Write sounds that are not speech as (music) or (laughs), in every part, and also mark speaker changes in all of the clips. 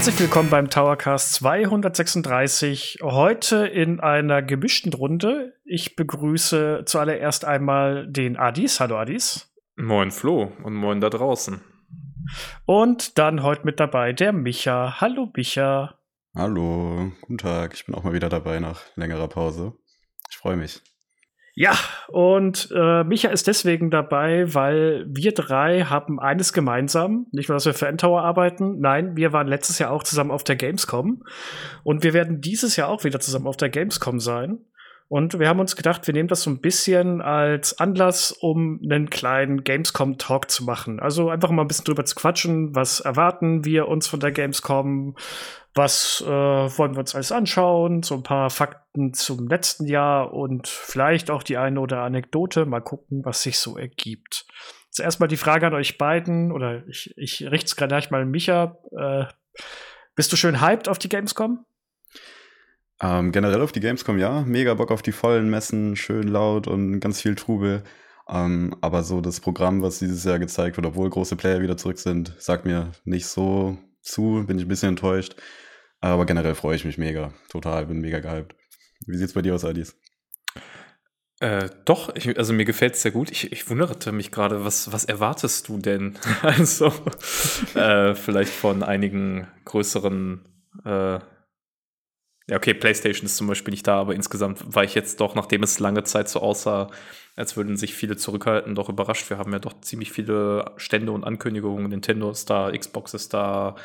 Speaker 1: Herzlich willkommen beim Towercast 236. Heute in einer gemischten Runde. Ich begrüße zuallererst einmal den Adis. Hallo Adis.
Speaker 2: Moin Flo und moin da draußen.
Speaker 1: Und dann heute mit dabei der Micha. Hallo Micha.
Speaker 3: Hallo, guten Tag. Ich bin auch mal wieder dabei nach längerer Pause. Ich freue mich.
Speaker 1: Ja, und äh, Micha ist deswegen dabei, weil wir drei haben eines gemeinsam. Nicht nur, dass wir für Endtower arbeiten. Nein, wir waren letztes Jahr auch zusammen auf der Gamescom. Und wir werden dieses Jahr auch wieder zusammen auf der Gamescom sein. Und wir haben uns gedacht, wir nehmen das so ein bisschen als Anlass, um einen kleinen Gamescom-Talk zu machen. Also einfach mal ein bisschen drüber zu quatschen, was erwarten wir uns von der Gamescom, was äh, wollen wir uns alles anschauen, so ein paar Fakten zum letzten Jahr und vielleicht auch die eine oder Anekdote. Mal gucken, was sich so ergibt. Zuerst mal die Frage an euch beiden, oder ich, ich richte es gerade gleich mal an Micha. Äh, bist du schön hyped auf die Gamescom?
Speaker 3: Ähm, generell auf die Gamescom ja, mega Bock auf die vollen Messen, schön laut und ganz viel Trubel. Ähm, aber so das Programm, was dieses Jahr gezeigt wird, obwohl große Player wieder zurück sind, sagt mir nicht so zu, bin ich ein bisschen enttäuscht. Aber generell freue ich mich mega, total, bin mega gehypt. Wie sieht's bei dir aus, Adis?
Speaker 2: Äh, doch, ich, also mir gefällt es sehr gut. Ich, ich wunderte mich gerade, was, was erwartest du denn? (laughs) also, äh, vielleicht von einigen größeren äh, ja, okay, PlayStation ist zum Beispiel nicht da, aber insgesamt war ich jetzt doch, nachdem es lange Zeit so aussah, als würden sich viele zurückhalten, doch überrascht. Wir haben ja doch ziemlich viele Stände und Ankündigungen. Nintendo ist da, Xbox ist da,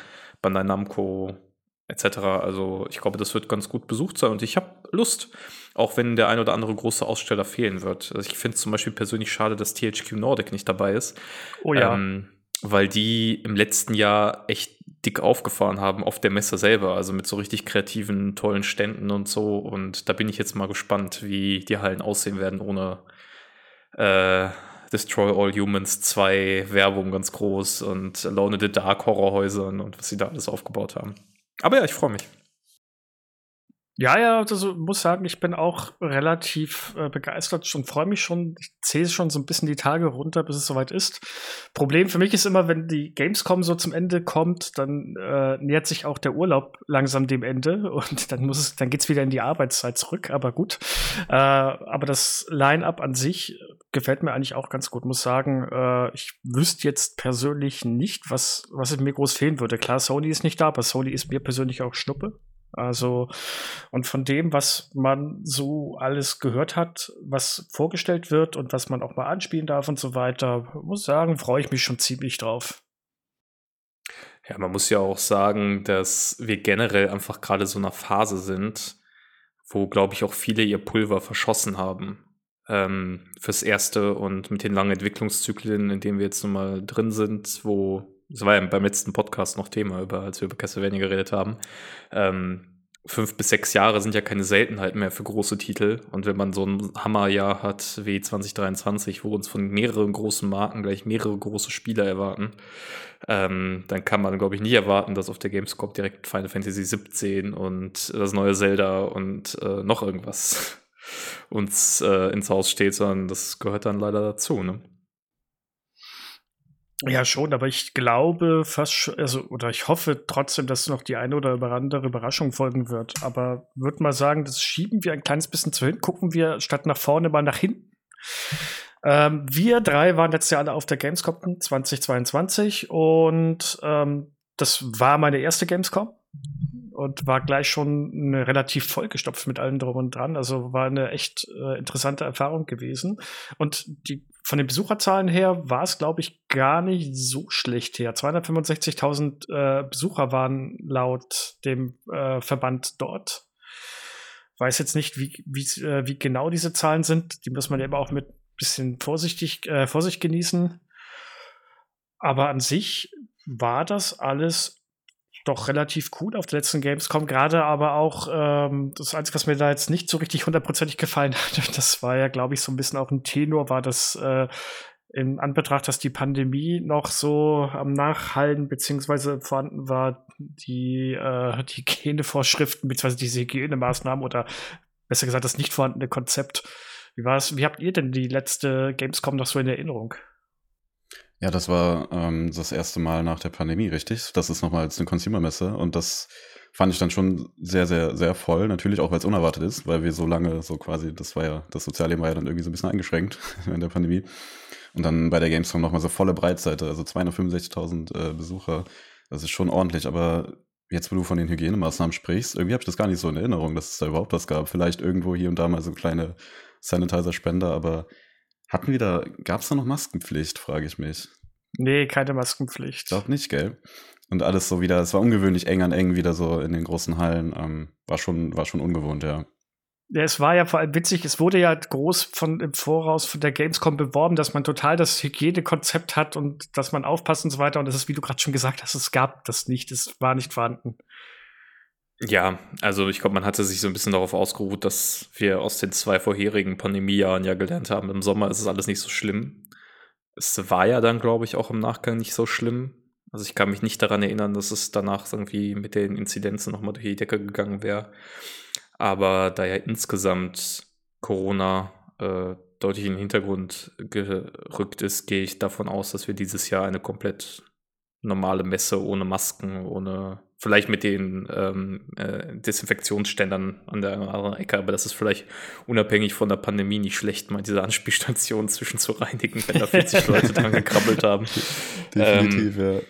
Speaker 2: Bandai Namco etc. Also ich glaube, das wird ganz gut besucht sein und ich habe Lust, auch wenn der ein oder andere große Aussteller fehlen wird. Also ich finde es zum Beispiel persönlich schade, dass THQ Nordic nicht dabei ist.
Speaker 1: Oh ja. Ähm,
Speaker 2: weil die im letzten Jahr echt dick aufgefahren haben auf der Messe selber, also mit so richtig kreativen, tollen Ständen und so. Und da bin ich jetzt mal gespannt, wie die Hallen aussehen werden ohne äh, Destroy All Humans 2 Werbung ganz groß und Alone in the Dark Horrorhäusern und was sie da alles aufgebaut haben. Aber ja, ich freue mich.
Speaker 1: Ja, ja, also muss sagen, ich bin auch relativ äh, begeistert und freue mich schon. Ich zähle schon so ein bisschen die Tage runter, bis es soweit ist. Problem für mich ist immer, wenn die Gamescom so zum Ende kommt, dann äh, nähert sich auch der Urlaub langsam dem Ende (laughs) und dann muss es, dann geht's wieder in die Arbeitszeit zurück. Aber gut, äh, aber das Line-up an sich gefällt mir eigentlich auch ganz gut. Muss sagen, äh, ich wüsste jetzt persönlich nicht, was was mir groß fehlen würde. Klar, Sony ist nicht da, aber Sony ist mir persönlich auch Schnuppe. Also, und von dem, was man so alles gehört hat, was vorgestellt wird und was man auch mal anspielen darf und so weiter, muss sagen, freue ich mich schon ziemlich drauf.
Speaker 2: Ja, man muss ja auch sagen, dass wir generell einfach gerade so einer Phase sind, wo, glaube ich, auch viele ihr Pulver verschossen haben. Ähm, fürs Erste und mit den langen Entwicklungszyklen, in denen wir jetzt nun mal drin sind, wo das war ja beim letzten Podcast noch Thema, über, als wir über Castlevania geredet haben. Ähm, fünf bis sechs Jahre sind ja keine Seltenheit mehr für große Titel. Und wenn man so ein Hammerjahr hat wie 2023, wo uns von mehreren großen Marken gleich mehrere große Spieler erwarten, ähm, dann kann man, glaube ich, nicht erwarten, dass auf der Gamescom direkt Final Fantasy 17 und das neue Zelda und äh, noch irgendwas uns äh, ins Haus steht, sondern das gehört dann leider dazu. Ne?
Speaker 1: Ja, schon, aber ich glaube fast, also, oder ich hoffe trotzdem, dass noch die eine oder andere Überraschung folgen wird. Aber würde mal sagen, das schieben wir ein kleines bisschen zu hin. Gucken wir statt nach vorne mal nach hinten. Ähm, wir drei waren letztes Jahr alle auf der Gamescom 2022 und ähm, das war meine erste Gamescom und war gleich schon relativ vollgestopft mit allem drum und dran. Also war eine echt äh, interessante Erfahrung gewesen. Und die von den Besucherzahlen her war es, glaube ich, gar nicht so schlecht her. 265.000 äh, Besucher waren laut dem äh, Verband dort. Weiß jetzt nicht, wie, wie, äh, wie genau diese Zahlen sind. Die muss man eben auch mit bisschen vorsichtig, äh, Vorsicht genießen. Aber an sich war das alles doch relativ cool auf der letzten Gamescom. Gerade aber auch ähm, das Einzige, was mir da jetzt nicht so richtig hundertprozentig gefallen (laughs) hat, das war ja, glaube ich, so ein bisschen auch ein Tenor, war das äh, in Anbetracht, dass die Pandemie noch so am Nachhallen beziehungsweise vorhanden war, die äh, die Hygienevorschriften beziehungsweise diese Hygienemaßnahmen oder besser gesagt das nicht vorhandene Konzept. Wie war es? Wie habt ihr denn die letzte Gamescom noch so in Erinnerung?
Speaker 3: Ja, das war ähm, das erste Mal nach der Pandemie, richtig? Das ist nochmal als eine Consumer-Messe und das fand ich dann schon sehr, sehr, sehr voll. Natürlich auch, weil es unerwartet ist, weil wir so lange so quasi, das war ja, das Sozialleben war ja dann irgendwie so ein bisschen eingeschränkt (laughs) in der Pandemie. Und dann bei der Gamescom nochmal so volle Breitseite, also 265.000 äh, Besucher. Das ist schon ordentlich, aber jetzt, wo du von den Hygienemaßnahmen sprichst, irgendwie habe ich das gar nicht so in Erinnerung, dass es da überhaupt was gab. Vielleicht irgendwo hier und da mal so kleine Sanitizer-Spender, aber hatten wir da, gab es da noch Maskenpflicht, frage ich mich.
Speaker 1: Nee, keine Maskenpflicht. Ich
Speaker 3: glaube nicht, gell? Und alles so wieder, es war ungewöhnlich eng an eng wieder so in den großen Hallen. Ähm, war, schon, war schon ungewohnt, ja.
Speaker 1: Ja, es war ja vor allem witzig, es wurde ja groß von im Voraus von der Gamescom beworben, dass man total das Hygienekonzept hat und dass man aufpasst und so weiter. Und das ist, wie du gerade schon gesagt hast, es gab das nicht, es war nicht vorhanden.
Speaker 2: Ja, also ich glaube, man hatte sich so ein bisschen darauf ausgeruht, dass wir aus den zwei vorherigen Pandemiejahren ja gelernt haben, im Sommer ist es alles nicht so schlimm. Es war ja dann, glaube ich, auch im Nachgang nicht so schlimm. Also ich kann mich nicht daran erinnern, dass es danach irgendwie mit den Inzidenzen nochmal durch die Decke gegangen wäre. Aber da ja insgesamt Corona äh, deutlich in den Hintergrund gerückt ist, gehe ich davon aus, dass wir dieses Jahr eine komplett normale Messe ohne Masken, ohne vielleicht mit den ähm, äh, Desinfektionsständern an der anderen Ecke, aber das ist vielleicht unabhängig von der Pandemie nicht schlecht, mal diese Anspielstation zwischen zu reinigen, wenn da 40 (laughs) Leute dran gekrabbelt haben. Definitiv, ähm, ja.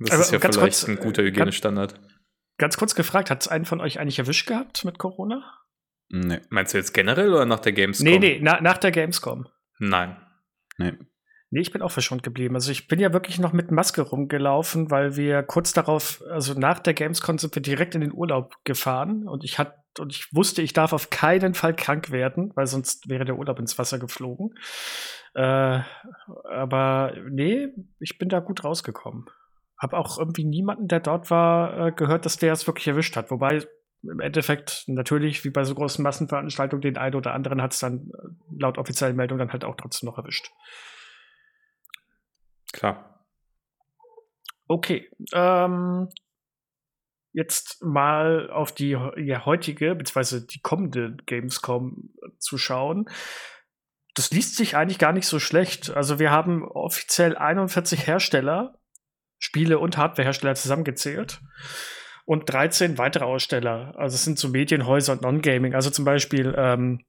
Speaker 2: Das aber ist ja vielleicht kurz, ein guter Hygienestandard.
Speaker 1: Ganz, ganz kurz gefragt, hat es einen von euch eigentlich erwischt gehabt mit Corona?
Speaker 2: Nee. Meinst du jetzt generell oder nach der Gamescom?
Speaker 1: Nee, nee, na, nach der Gamescom.
Speaker 2: Nein.
Speaker 3: Nee.
Speaker 1: Nee, ich bin auch verschont geblieben. Also ich bin ja wirklich noch mit Maske rumgelaufen, weil wir kurz darauf, also nach der Gamescom sind wir direkt in den Urlaub gefahren und ich hatte und ich wusste, ich darf auf keinen Fall krank werden, weil sonst wäre der Urlaub ins Wasser geflogen. Äh, aber nee, ich bin da gut rausgekommen. Hab auch irgendwie niemanden, der dort war, äh, gehört, dass der es wirklich erwischt hat. Wobei im Endeffekt natürlich, wie bei so großen Massenveranstaltungen, den einen oder anderen hat es dann äh, laut offiziellen Meldungen dann halt auch trotzdem noch erwischt.
Speaker 2: Klar.
Speaker 1: Okay. Ähm, jetzt mal auf die ja, heutige, beziehungsweise die kommende Gamescom zu schauen. Das liest sich eigentlich gar nicht so schlecht. Also wir haben offiziell 41 Hersteller, Spiele- und Hardwarehersteller zusammengezählt und 13 weitere Aussteller. Also es sind so Medienhäuser und Non-Gaming, also zum Beispiel ähm,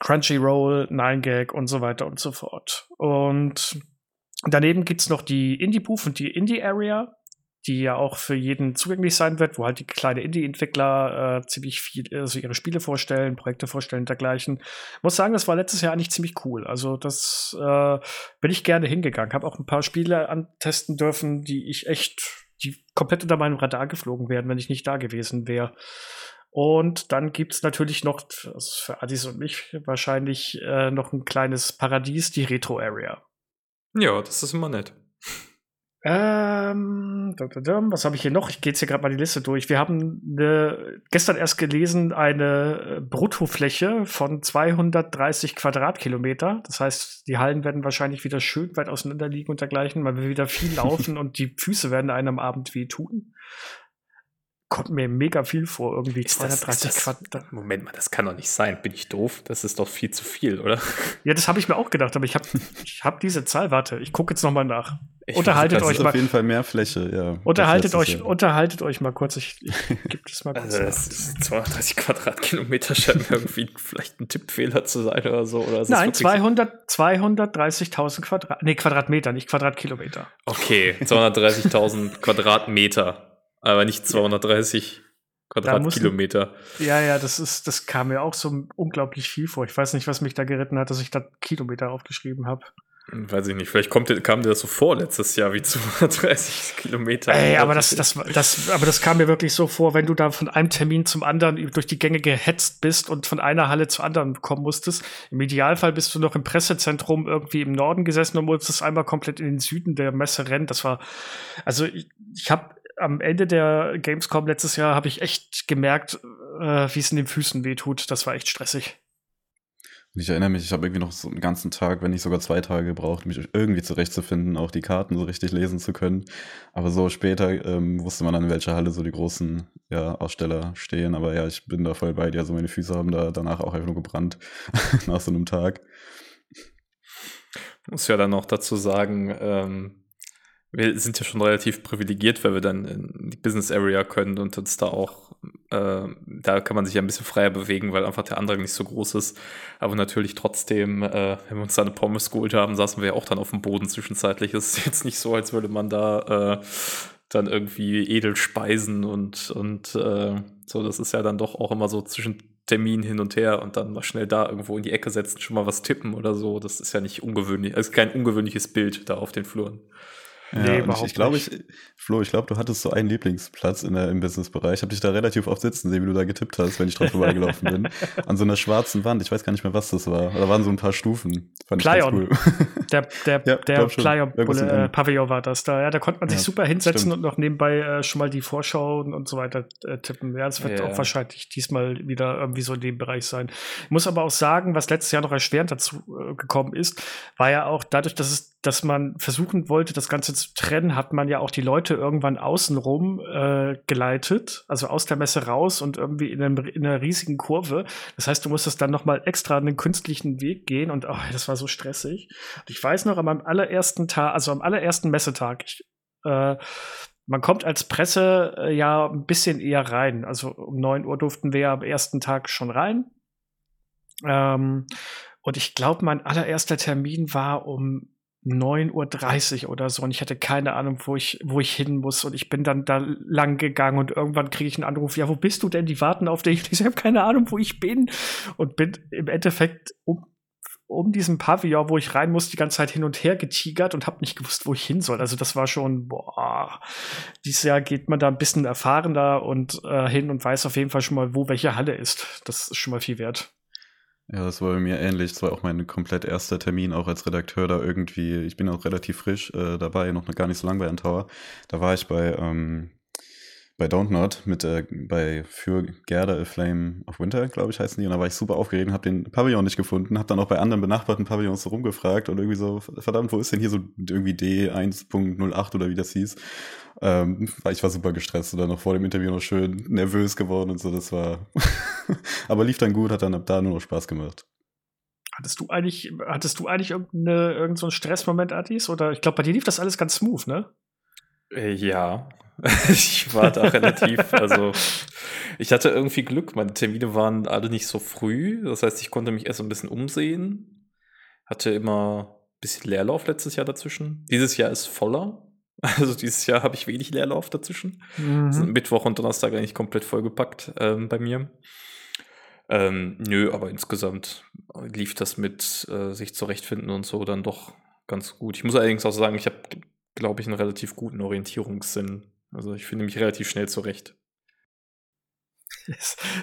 Speaker 1: Crunchyroll, 9gag und so weiter und so fort. Und Daneben gibt es noch die Indie-Booth und die Indie-Area, die ja auch für jeden zugänglich sein wird, wo halt die kleinen Indie-Entwickler äh, ziemlich viel, also ihre Spiele vorstellen, Projekte vorstellen und dergleichen. Muss sagen, das war letztes Jahr eigentlich ziemlich cool. Also das äh, bin ich gerne hingegangen. Habe auch ein paar Spiele antesten dürfen, die ich echt, die komplett unter meinem Radar geflogen wären, wenn ich nicht da gewesen wäre. Und dann gibt es natürlich noch, also für Adis und mich wahrscheinlich äh, noch ein kleines Paradies, die Retro-Area.
Speaker 2: Ja, das ist immer nett.
Speaker 1: Ähm, was habe ich hier noch? Ich gehe jetzt hier gerade mal die Liste durch. Wir haben eine, gestern erst gelesen eine Bruttofläche von 230 Quadratkilometer. Das heißt, die Hallen werden wahrscheinlich wieder schön weit auseinander liegen und dergleichen, weil wir wieder viel (laughs) laufen und die Füße werden einem am Abend wehtun kommt mir mega viel vor, irgendwie
Speaker 2: ist 230 das, Quadrat. Moment mal, das kann doch nicht sein. Bin ich doof? Das ist doch viel zu viel, oder? (laughs)
Speaker 1: Ja, das habe ich mir auch gedacht, aber ich habe (laughs) ich hab diese Zahl. Warte, ich gucke jetzt noch mal nach. Ich unterhaltet
Speaker 3: weiß,
Speaker 1: euch mal.
Speaker 3: auf jeden Fall mehr Fläche, ja.
Speaker 1: Unterhaltet euch, ja. unterhaltet euch mal kurz. Ich, ich gebe
Speaker 2: das mal kurz. Also, das 230 Quadratkilometer scheint mir irgendwie vielleicht ein Tippfehler zu sein oder so. Oder
Speaker 1: Nein, 200, 230.000 Quadrat, nee, Quadratmeter, nicht Quadratkilometer.
Speaker 2: Okay, 230.000 Quadratmeter. Aber nicht 230 Quadratkilometer.
Speaker 1: Ja, ja, das ist, das kam mir auch so unglaublich viel vor. Ich weiß nicht, was mich da geritten hat, dass ich da Kilometer aufgeschrieben habe.
Speaker 2: Weiß ich nicht, vielleicht kommt, kam dir das so vor letztes Jahr wie (laughs) 230 Kilometer.
Speaker 1: Ey, aber das, das, das, aber das kam mir wirklich so vor, wenn du da von einem Termin zum anderen durch die Gänge gehetzt bist und von einer Halle zur anderen kommen musstest. Im Idealfall bist du noch im Pressezentrum irgendwie im Norden gesessen und musstest einmal komplett in den Süden der Messe rennen. Das war, also ich, ich habe am Ende der Gamescom letztes Jahr habe ich echt gemerkt, äh, wie es in den Füßen wehtut. Das war echt stressig.
Speaker 3: Und ich erinnere mich, ich habe irgendwie noch so einen ganzen Tag, wenn nicht sogar zwei Tage gebraucht, mich irgendwie zurechtzufinden, auch die Karten so richtig lesen zu können. Aber so später ähm, wusste man dann, in welcher Halle so die großen ja, Aussteller stehen. Aber ja, ich bin da voll bei dir. Also meine Füße haben da danach auch einfach nur gebrannt (laughs) nach so einem Tag.
Speaker 2: Ich muss ja dann noch dazu sagen, ähm, wir sind ja schon relativ privilegiert, weil wir dann in die Business Area können und uns da auch, äh, da kann man sich ja ein bisschen freier bewegen, weil einfach der Andrang nicht so groß ist. Aber natürlich trotzdem, äh, wenn wir uns da eine Pommes geholt haben, saßen wir ja auch dann auf dem Boden zwischenzeitlich. Es ist jetzt nicht so, als würde man da äh, dann irgendwie Edelspeisen und, und äh, so, das ist ja dann doch auch immer so zwischen Termin hin und her und dann mal schnell da irgendwo in die Ecke setzen, schon mal was tippen oder so. Das ist ja nicht ungewöhnlich, also kein ungewöhnliches Bild da auf den Fluren.
Speaker 3: Ja, nee, überhaupt ich, ich glaube, ich, Flo, ich glaube, du hattest so einen Lieblingsplatz in der, im Businessbereich. Ich habe dich da relativ oft sitzen sehen, wie du da getippt hast, wenn ich drauf vorbeigelaufen bin. (laughs) An so einer schwarzen Wand. Ich weiß gar nicht mehr, was das war. Da waren so ein paar Stufen.
Speaker 1: Fand Plyon. Cool. (laughs) Der, der, ja, der Plyon-Pavillon äh, war das da. Ja, da konnte man sich ja, super hinsetzen stimmt. und noch nebenbei äh, schon mal die Vorschau und, und so weiter äh, tippen. Ja, das wird ja. auch wahrscheinlich diesmal wieder irgendwie so in dem Bereich sein. Ich muss aber auch sagen, was letztes Jahr noch erschwerend dazu äh, gekommen ist, war ja auch dadurch, dass es dass man versuchen wollte, das Ganze zu trennen, hat man ja auch die Leute irgendwann außenrum äh, geleitet, also aus der Messe raus und irgendwie in, einem, in einer riesigen Kurve. Das heißt, du musstest dann noch mal extra einen künstlichen Weg gehen und oh, das war so stressig. Und ich weiß noch, am allerersten Tag, also am allerersten Messetag, ich, äh, man kommt als Presse äh, ja ein bisschen eher rein. Also um neun Uhr durften wir ja am ersten Tag schon rein. Ähm, und ich glaube, mein allererster Termin war um 9.30 Uhr oder so und ich hatte keine Ahnung, wo ich, wo ich hin muss. Und ich bin dann da lang gegangen und irgendwann kriege ich einen Anruf, ja, wo bist du denn? Die warten auf dich. (laughs) Ich habe keine Ahnung, wo ich bin. Und bin im Endeffekt um, um diesen Pavillon, wo ich rein muss, die ganze Zeit hin und her getigert und habe nicht gewusst, wo ich hin soll. Also das war schon, boah, dieses Jahr geht man da ein bisschen erfahrener und äh, hin und weiß auf jeden Fall schon mal, wo welche Halle ist. Das ist schon mal viel wert.
Speaker 3: Ja, das war bei mir ähnlich. Das war auch mein komplett erster Termin, auch als Redakteur da irgendwie. Ich bin auch relativ frisch äh, dabei, noch gar nicht so lange bei Antower. Da war ich bei, ähm, bei Don't Not mit äh, bei für Gerda A Flame of Winter, glaube ich, heißen die. Und da war ich super aufgeregt und habe den Pavillon nicht gefunden. Habe dann auch bei anderen benachbarten Pavillons so rumgefragt und irgendwie so, verdammt, wo ist denn hier so irgendwie D1.08 oder wie das hieß? Ähm, weil ich war super gestresst oder noch vor dem Interview noch schön nervös geworden und so. Das war. (laughs) Aber lief dann gut, hat dann ab da nur noch Spaß gemacht.
Speaker 1: Hattest du eigentlich, hattest du eigentlich irgendeine, irgendeinen so Stressmoment, Adis? Oder ich glaube, bei dir lief das alles ganz smooth, ne?
Speaker 2: Äh, ja. (laughs) ich war da relativ, also ich hatte irgendwie Glück. Meine Termine waren alle nicht so früh. Das heißt, ich konnte mich erst ein bisschen umsehen. Hatte immer ein bisschen Leerlauf letztes Jahr dazwischen. Dieses Jahr ist voller. (laughs) Also dieses Jahr habe ich wenig Leerlauf dazwischen. Mhm. Sind Mittwoch und Donnerstag eigentlich komplett vollgepackt ähm, bei mir. Ähm, nö, aber insgesamt lief das mit äh, sich zurechtfinden und so dann doch ganz gut. Ich muss allerdings auch sagen, ich habe, glaube ich, einen relativ guten Orientierungssinn. Also ich finde mich relativ schnell zurecht.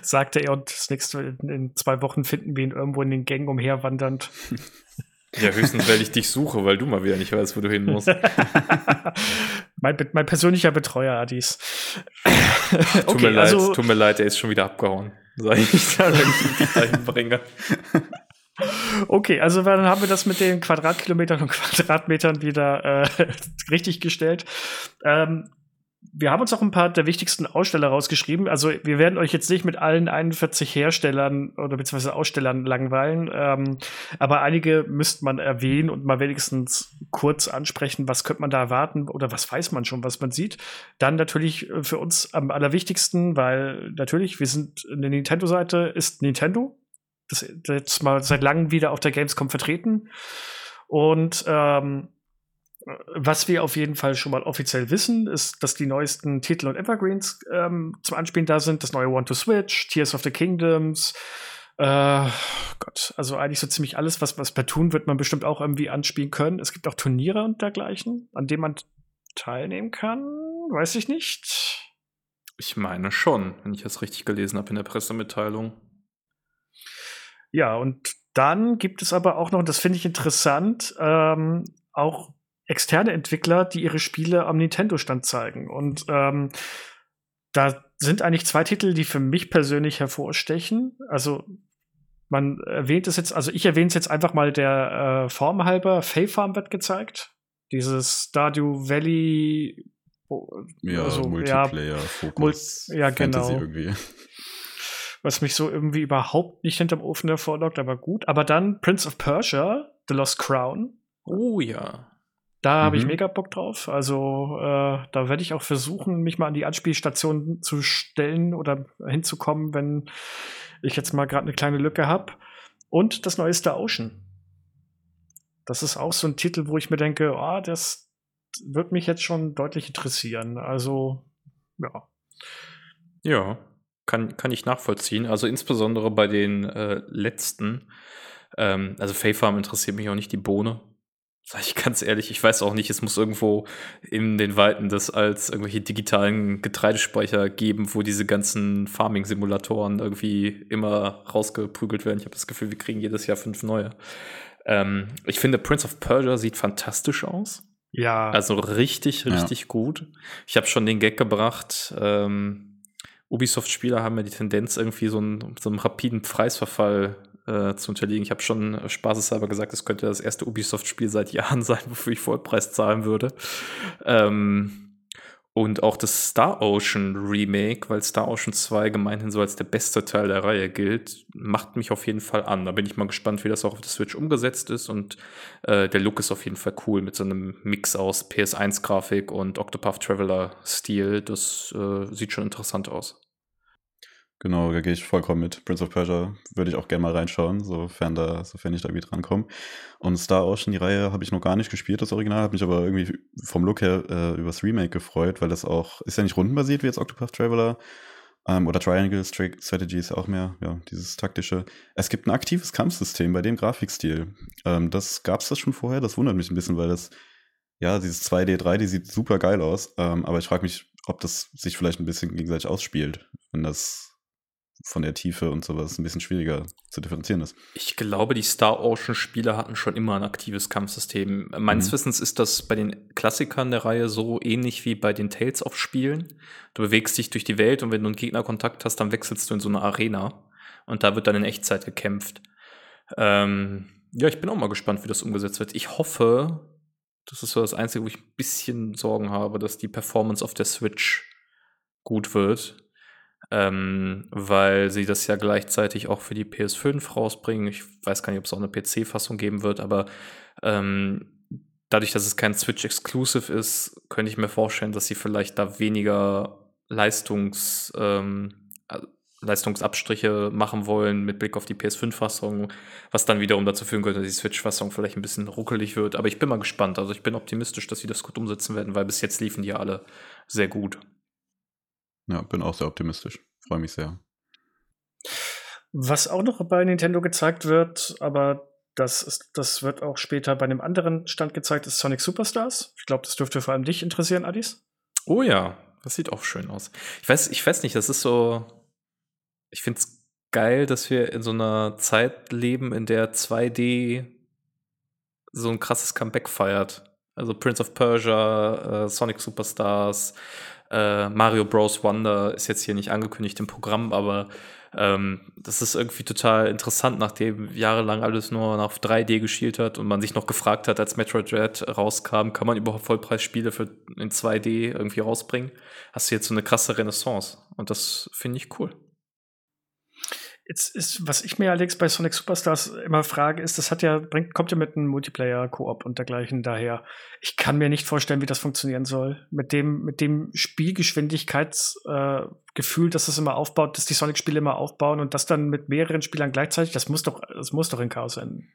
Speaker 1: sagte er und das nächste in, in zwei Wochen finden wir ihn irgendwo in den Gängen umherwandernd. (laughs)
Speaker 2: Ja, höchstens, weil ich dich suche, weil du mal wieder nicht weißt, wo du hin musst. (laughs)
Speaker 1: mein, mein, persönlicher Betreuer, Adis.
Speaker 2: tut, okay, mir leid, also, tut mir leid, er ist schon wieder abgehauen. Sag ich (laughs) da, wenn ich dich dahin bringe.
Speaker 1: Okay, also dann haben wir das mit den Quadratkilometern und Quadratmetern wieder äh, richtig gestellt. Ähm, wir haben uns auch ein paar der wichtigsten Aussteller rausgeschrieben. Also wir werden euch jetzt nicht mit allen 41 Herstellern oder beziehungsweise Ausstellern langweilen, ähm, aber einige müsste man erwähnen und mal wenigstens kurz ansprechen, was könnte man da erwarten oder was weiß man schon, was man sieht. Dann natürlich für uns am allerwichtigsten, weil natürlich, wir sind eine Nintendo-Seite, ist Nintendo. Das ist jetzt mal seit langem wieder auf der Gamescom vertreten. Und ähm, was wir auf jeden Fall schon mal offiziell wissen, ist, dass die neuesten Titel und Evergreens ähm, zum Anspielen da sind. Das neue One to Switch, Tears of the Kingdoms. Äh, Gott, also eigentlich so ziemlich alles, was, was per tun wird man bestimmt auch irgendwie anspielen können. Es gibt auch Turniere und dergleichen, an denen man teilnehmen kann. Weiß ich nicht.
Speaker 2: Ich meine schon, wenn ich das richtig gelesen habe in der Pressemitteilung.
Speaker 1: Ja, und dann gibt es aber auch noch, und das finde ich interessant, ähm, auch externe Entwickler, die ihre Spiele am Nintendo-Stand zeigen. Und ähm, da sind eigentlich zwei Titel, die für mich persönlich hervorstechen. Also man erwähnt es jetzt, also ich erwähne es jetzt einfach mal der äh, Form halber. Fae Farm wird gezeigt. Dieses Stardew Valley.
Speaker 3: Oh, ja, also, Multiplayer, ja, Fokus,
Speaker 1: Mul ja, genau. Irgendwie. Was mich so irgendwie überhaupt nicht hinterm Ofen hervorlockt, aber gut. Aber dann Prince of Persia, The Lost Crown.
Speaker 2: Oh ja.
Speaker 1: Da habe ich mhm. mega Bock drauf. Also äh, da werde ich auch versuchen, mich mal an die Anspielstation zu stellen oder hinzukommen, wenn ich jetzt mal gerade eine kleine Lücke habe. Und das neue Star Ocean. Das ist auch so ein Titel, wo ich mir denke, oh, das wird mich jetzt schon deutlich interessieren. Also, ja.
Speaker 2: Ja, kann, kann ich nachvollziehen. Also insbesondere bei den äh, letzten. Ähm, also Fae Farm interessiert mich auch nicht die Bohne. Sag ich ganz ehrlich, ich weiß auch nicht, es muss irgendwo in den Weiten das als irgendwelche digitalen Getreidespeicher geben, wo diese ganzen Farming-Simulatoren irgendwie immer rausgeprügelt werden. Ich habe das Gefühl, wir kriegen jedes Jahr fünf neue. Ähm, ich finde, Prince of Persia sieht fantastisch aus.
Speaker 1: Ja.
Speaker 2: Also richtig, richtig ja. gut. Ich habe schon den Gag gebracht. Ähm, Ubisoft-Spieler haben ja die Tendenz, irgendwie so, einen, so einem rapiden Preisverfall äh, zu unterliegen. Ich habe schon spaßeshalber gesagt, es könnte das erste Ubisoft-Spiel seit (laughs) Jahren sein, wofür ich Vollpreis zahlen würde. Ähm, und auch das Star Ocean Remake, weil Star Ocean 2 gemeinhin so als der beste Teil der Reihe gilt, macht mich auf jeden Fall an. Da bin ich mal gespannt, wie das auch auf der Switch umgesetzt ist. Und äh, der Look ist auf jeden Fall cool mit so einem Mix aus PS1-Grafik und Octopath Traveler-Stil. Das äh, sieht schon interessant aus.
Speaker 3: Genau, da gehe ich vollkommen mit. Prince of Persia würde ich auch gerne mal reinschauen, sofern, da, sofern ich da irgendwie drankomme. Und Star Ocean, die Reihe, habe ich noch gar nicht gespielt, das Original, habe mich aber irgendwie vom Look her äh, übers Remake gefreut, weil das auch, ist ja nicht rundenbasiert wie jetzt Octopath Traveler ähm, oder Triangle Strategy ist ja auch mehr, ja, dieses taktische. Es gibt ein aktives Kampfsystem bei dem Grafikstil. Ähm, das gab es das schon vorher, das wundert mich ein bisschen, weil das, ja, dieses 2D, 3D sieht super geil aus, ähm, aber ich frage mich, ob das sich vielleicht ein bisschen gegenseitig ausspielt, wenn das von der Tiefe und sowas ein bisschen schwieriger zu differenzieren ist.
Speaker 2: Ich glaube, die Star Ocean-Spiele hatten schon immer ein aktives Kampfsystem. Meines mhm. Wissens ist das bei den Klassikern der Reihe so ähnlich wie bei den Tales of Spielen. Du bewegst dich durch die Welt und wenn du einen Gegnerkontakt hast, dann wechselst du in so eine Arena und da wird dann in Echtzeit gekämpft. Ähm, ja, ich bin auch mal gespannt, wie das umgesetzt wird. Ich hoffe, das ist so das Einzige, wo ich ein bisschen Sorgen habe, dass die Performance auf der Switch gut wird ähm, weil sie das ja gleichzeitig auch für die PS5 rausbringen. Ich weiß gar nicht, ob es auch eine PC-Fassung geben wird, aber ähm, dadurch, dass es kein Switch-Exclusive ist, könnte ich mir vorstellen, dass sie vielleicht da weniger Leistungs, ähm, äh, Leistungsabstriche machen wollen mit Blick auf die PS5-Fassung, was dann wiederum dazu führen könnte, dass die Switch-Fassung vielleicht ein bisschen ruckelig wird. Aber ich bin mal gespannt. Also ich bin optimistisch, dass sie das gut umsetzen werden, weil bis jetzt liefen die ja alle sehr gut.
Speaker 3: Ja, bin auch sehr optimistisch. Freue mich sehr.
Speaker 1: Was auch noch bei Nintendo gezeigt wird, aber das, ist, das wird auch später bei einem anderen Stand gezeigt, ist Sonic Superstars. Ich glaube, das dürfte vor allem dich interessieren, Adis.
Speaker 2: Oh ja, das sieht auch schön aus. Ich weiß, ich weiß nicht, das ist so. Ich finde es geil, dass wir in so einer Zeit leben, in der 2D so ein krasses Comeback feiert. Also Prince of Persia, äh, Sonic Superstars, äh, Mario Bros. Wonder ist jetzt hier nicht angekündigt im Programm, aber ähm, das ist irgendwie total interessant, nachdem jahrelang alles nur auf 3D geschielt hat und man sich noch gefragt hat, als Metroid Dread rauskam, kann man überhaupt Vollpreisspiele für in 2D irgendwie rausbringen? Hast du jetzt so eine krasse Renaissance und das finde ich cool.
Speaker 1: Jetzt ist, was ich mir allerdings bei Sonic Superstars immer frage, ist, das hat ja, bringt, kommt ja mit einem Multiplayer-Koop und dergleichen daher. Ich kann mir nicht vorstellen, wie das funktionieren soll. Mit dem, mit dem Spielgeschwindigkeitsgefühl, äh, dass das immer aufbaut, dass die Sonic-Spiele immer aufbauen und das dann mit mehreren Spielern gleichzeitig, das muss doch, das muss doch in Chaos enden.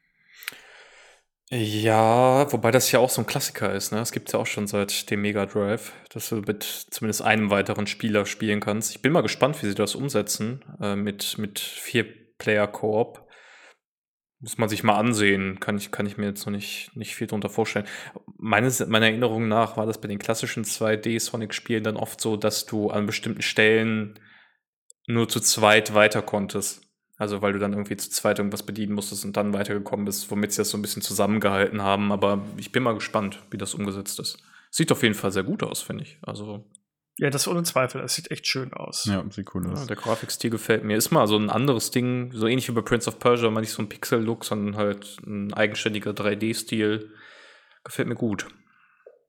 Speaker 2: Ja, wobei das ja auch so ein Klassiker ist, ne? Es gibt ja auch schon seit dem Mega Drive, dass du mit zumindest einem weiteren Spieler spielen kannst. Ich bin mal gespannt, wie sie das umsetzen, äh, mit, mit vier Player Koop. Muss man sich mal ansehen, kann ich, kann ich mir jetzt noch nicht, nicht viel drunter vorstellen. Meines, meiner Erinnerung nach war das bei den klassischen 2D-Sonic-Spielen dann oft so, dass du an bestimmten Stellen nur zu zweit weiter konntest. Also weil du dann irgendwie zu zweit irgendwas bedienen musstest und dann weitergekommen bist, womit sie das so ein bisschen zusammengehalten haben. Aber ich bin mal gespannt, wie das umgesetzt ist. Sieht auf jeden Fall sehr gut aus, finde ich. Also
Speaker 1: ja, das ohne Zweifel. Das sieht echt schön aus.
Speaker 3: Ja, sieht cool aus.
Speaker 2: Ja, der Grafikstil gefällt mir. Ist mal so ein anderes Ding, so ähnlich wie bei Prince of Persia, mal nicht so ein Pixel-Look, sondern halt ein eigenständiger 3D-Stil. Gefällt mir gut.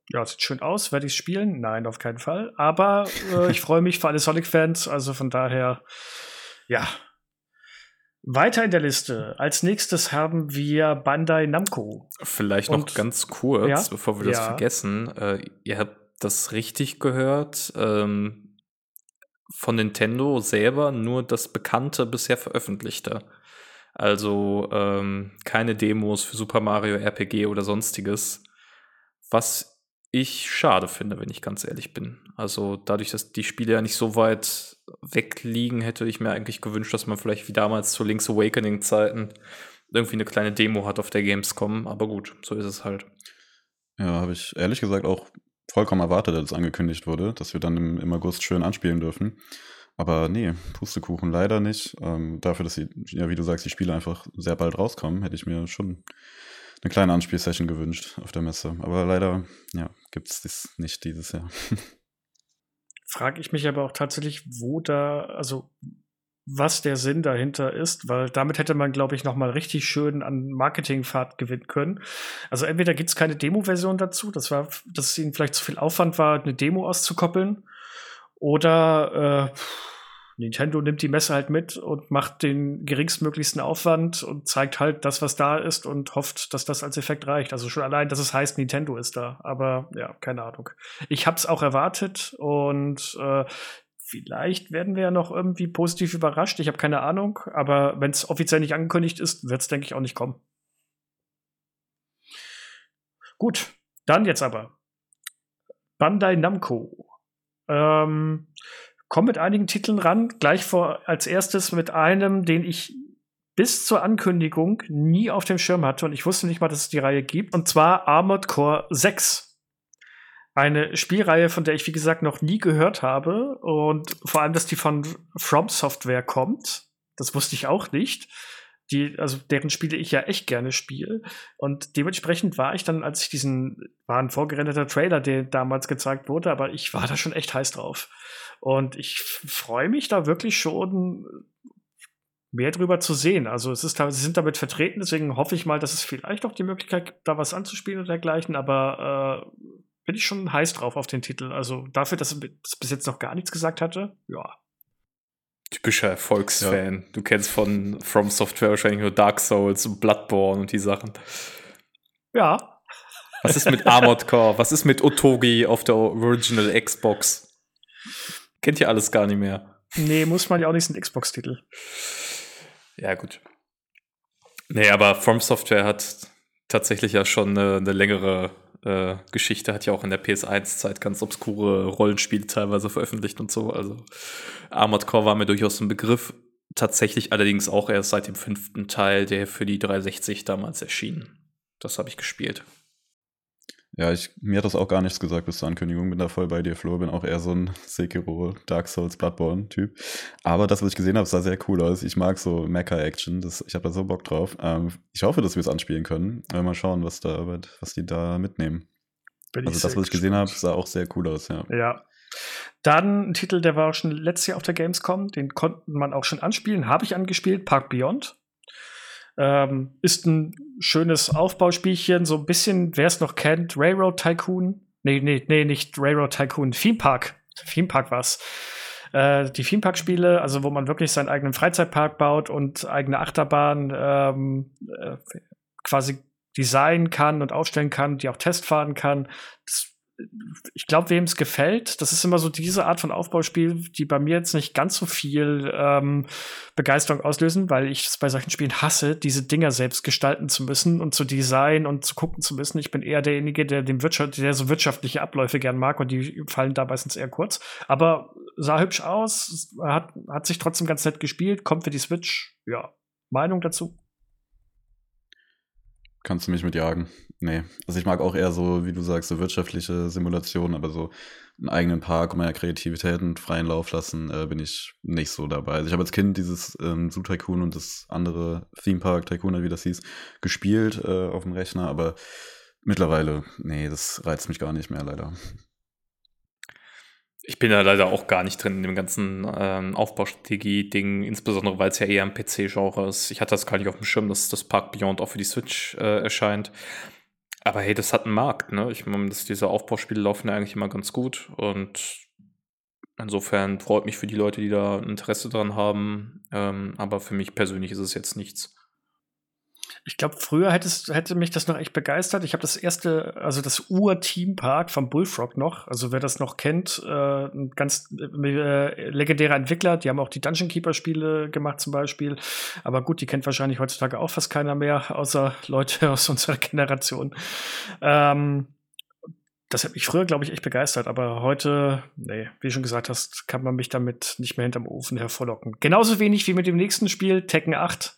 Speaker 1: Ja, sieht schön aus. Werde ich spielen? Nein, auf keinen Fall. Aber äh, ich (laughs) freue mich für alle Sonic-Fans. Also von daher, ja, Weiter in der Liste. Als nächstes haben wir Bandai Namco.
Speaker 2: Vielleicht noch Und, ganz kurz, ja? bevor wir das ja. vergessen. Äh, ihr habt das richtig gehört. Ähm, von Nintendo selber nur das bekannte bisher veröffentlichte. Also ähm, keine Demos für Super Mario RPG oder sonstiges. Was ich schade finde, wenn ich ganz ehrlich bin. Also dadurch, dass die Spiele ja nicht so weit weg liegen, hätte ich mir eigentlich gewünscht, dass man vielleicht wie damals zu Link's Awakening Zeiten irgendwie eine kleine Demo hat auf der Gamescom. Aber gut, so ist es halt.
Speaker 3: Ja, habe ich ehrlich gesagt auch vollkommen erwartet, als angekündigt wurde, dass wir dann im, im August schön anspielen dürfen. Aber nee, Pustekuchen leider nicht. Ähm, dafür, dass sie, ja, wie du sagst, die Spiele einfach sehr bald rauskommen, hätte ich mir schon eine kleine Anspielsession gewünscht auf der Messe. Aber leider, ja, gibt es das nicht dieses Jahr. (laughs)
Speaker 1: Frage ich mich aber auch tatsächlich, wo da, also was der Sinn dahinter ist, weil damit hätte man, glaube ich, noch mal richtig schön an Marketingfahrt gewinnen können. Also entweder gibt es keine Demo-Version dazu, das war, dass es ihnen vielleicht zu viel Aufwand war, eine Demo auszukoppeln, oder äh, Nintendo nimmt die Messe halt mit und macht den geringstmöglichsten Aufwand und zeigt halt das, was da ist und hofft, dass das als Effekt reicht. Also schon allein, dass es heißt, Nintendo ist da. Aber ja, keine Ahnung. Ich hab's auch erwartet und äh, vielleicht werden wir ja noch irgendwie positiv überrascht. Ich habe keine Ahnung. Aber wenn es offiziell nicht angekündigt ist, wird es, denke ich, auch nicht kommen. Gut, dann jetzt aber. Bandai Namco. Ähm, komme mit einigen Titeln ran. Gleich vor als erstes mit einem, den ich bis zur Ankündigung nie auf dem Schirm hatte und ich wusste nicht mal, dass es die Reihe gibt. Und zwar Armored Core 6. Eine Spielreihe, von der ich, wie gesagt, noch nie gehört habe. Und vor allem, dass die von From Software kommt. Das wusste ich auch nicht. Die, also deren Spiele ich ja echt gerne spiele. Und dementsprechend war ich dann, als ich diesen, war ein vorgerenderter Trailer, der damals gezeigt wurde, aber ich war da schon echt heiß drauf. Und ich freue mich da wirklich schon mehr drüber zu sehen. Also es ist, sie sind damit vertreten, deswegen hoffe ich mal, dass es vielleicht auch die Möglichkeit gibt, da was anzuspielen oder dergleichen, aber äh, bin ich schon heiß drauf auf den Titel. Also dafür, dass es bis jetzt noch gar nichts gesagt hatte, ja.
Speaker 2: Typischer Erfolgsfan. Ja. Du kennst von From Software wahrscheinlich nur Dark Souls und Bloodborne und die Sachen.
Speaker 1: Ja.
Speaker 2: Was ist mit Armored Core? Was ist mit Otogi auf der Original Xbox? Kennt ihr alles gar nicht mehr.
Speaker 1: Nee, muss man ja auch nicht, ein Xbox-Titel.
Speaker 2: Ja, gut. Nee, aber From Software hat tatsächlich ja schon eine, eine längere äh, Geschichte, hat ja auch in der PS1-Zeit ganz obskure Rollenspiele teilweise veröffentlicht und so. Also Armored Core war mir durchaus ein Begriff. Tatsächlich allerdings auch erst seit dem fünften Teil, der für die 360 damals erschien. Das habe ich gespielt.
Speaker 3: Ja, ich, mir hat das auch gar nichts gesagt bis zur Ankündigung. Bin da voll bei dir, Flo. Bin auch eher so ein Sekiro, Dark Souls, Bloodborne-Typ. Aber das, was ich gesehen habe, sah sehr cool aus. Ich mag so Mecha-Action. Ich habe da so Bock drauf. Ähm, ich hoffe, dass wir es anspielen können. Mal schauen, was, da, was die da mitnehmen. Bin also das, was ich gesehen habe, sah auch sehr cool aus, ja.
Speaker 1: Ja. Dann ein Titel, der war auch schon letztes Jahr auf der Gamescom. Den konnte man auch schon anspielen. Habe ich angespielt. Park Beyond. Ähm, ist ein schönes Aufbauspielchen, so ein bisschen, wer es noch kennt, Railroad Tycoon. Nee, nee, nee, nicht Railroad Tycoon, Theme Park. Theme Park war's. Äh, die Theme Park Spiele, also wo man wirklich seinen eigenen Freizeitpark baut und eigene Achterbahn ähm, äh, quasi designen kann und aufstellen kann, die auch testfahren kann. Das ich glaube, wem es gefällt, das ist immer so diese Art von Aufbauspiel, die bei mir jetzt nicht ganz so viel ähm, Begeisterung auslösen, weil ich es bei solchen Spielen hasse, diese Dinger selbst gestalten zu müssen und zu designen und zu gucken zu müssen. Ich bin eher derjenige, der dem Wirtschaft, der so wirtschaftliche Abläufe gern mag und die fallen da meistens eher kurz. Aber sah hübsch aus, hat, hat sich trotzdem ganz nett gespielt, kommt für die Switch. Ja, Meinung dazu?
Speaker 3: Kannst du mich mitjagen? Nee. Also ich mag auch eher so, wie du sagst, so wirtschaftliche Simulationen, aber so einen eigenen Park und meiner Kreativität einen freien Lauf lassen, äh, bin ich nicht so dabei. Also ich habe als Kind dieses ähm, Zoo Tycoon und das andere Theme Park Tycoon, wie das hieß, gespielt äh, auf dem Rechner, aber mittlerweile, nee, das reizt mich gar nicht mehr, leider.
Speaker 2: Ich bin da leider auch gar nicht drin in dem ganzen ähm, Aufbaustrategie-Ding, insbesondere weil es ja eher ein PC-Genre ist. Ich hatte das gar nicht auf dem Schirm, dass das Park Beyond auch für die Switch äh, erscheint. Aber hey, das hat einen Markt, ne? Ich meine, diese Aufbauspiele laufen ja eigentlich immer ganz gut und Insofern freut mich für die Leute, die da Interesse dran haben. Ähm, aber für mich persönlich ist es jetzt nichts.
Speaker 1: Ich glaube, früher hättest, hätte mich das noch echt begeistert. Ich habe das erste, also das Ur-Team-Park vom Bullfrog noch. Also wer das noch kennt, äh, ein ganz äh, legendärer Entwickler. Die haben auch die Dungeon Keeper-Spiele gemacht zum Beispiel. Aber gut, die kennt wahrscheinlich heutzutage auch fast keiner mehr, außer Leute (laughs) aus unserer Generation. Ähm, das hat mich früher, glaube ich, echt begeistert, aber heute, nee, wie du schon gesagt hast, kann man mich damit nicht mehr hinterm Ofen hervorlocken. Genauso wenig wie mit dem nächsten Spiel, Tekken 8.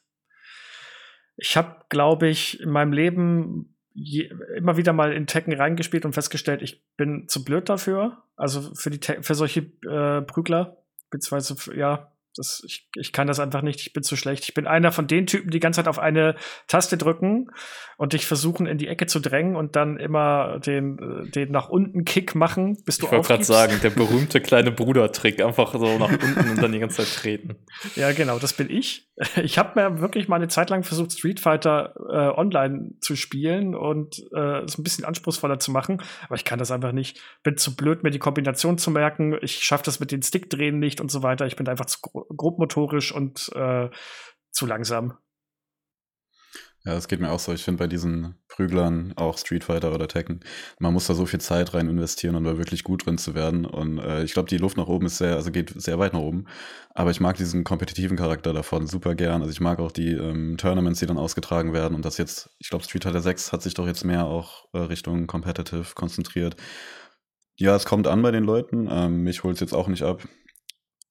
Speaker 1: Ich habe, glaube ich, in meinem Leben je, immer wieder mal in Tekken reingespielt und festgestellt, ich bin zu blöd dafür. Also für, die für solche äh, Prügler, beziehungsweise, ja, das, ich, ich kann das einfach nicht, ich bin zu schlecht. Ich bin einer von den Typen, die die ganze Zeit auf eine Taste drücken und dich versuchen, in die Ecke zu drängen und dann immer den, den nach unten Kick machen, bis du
Speaker 2: Ich wollte gerade sagen, der (laughs) berühmte kleine Bruder-Trick, einfach so nach unten und dann die ganze Zeit treten.
Speaker 1: Ja, genau, das bin ich. (laughs) Ich habe mir wirklich mal eine Zeit lang versucht, Street Fighter äh, online zu spielen und äh, es ein bisschen anspruchsvoller zu machen, aber ich kann das einfach nicht. Bin zu blöd, mir die Kombination zu merken. Ich schaffe das mit den Stickdrehen nicht und so weiter. Ich bin einfach zu grobmotorisch und äh, zu langsam.
Speaker 3: Ja, das geht mir auch so. Ich finde bei diesen Prüglern, auch Street Fighter oder Tekken, man muss da so viel Zeit rein investieren, um da wirklich gut drin zu werden. Und äh, ich glaube, die Luft nach oben ist sehr, also geht sehr weit nach oben. Aber ich mag diesen kompetitiven Charakter davon super gern. Also ich mag auch die ähm, Tournaments, die dann ausgetragen werden. Und das jetzt, ich glaube, Street Fighter 6 hat sich doch jetzt mehr auch äh, Richtung Competitive konzentriert. Ja, es kommt an bei den Leuten. Ähm, mich holt es jetzt auch nicht ab.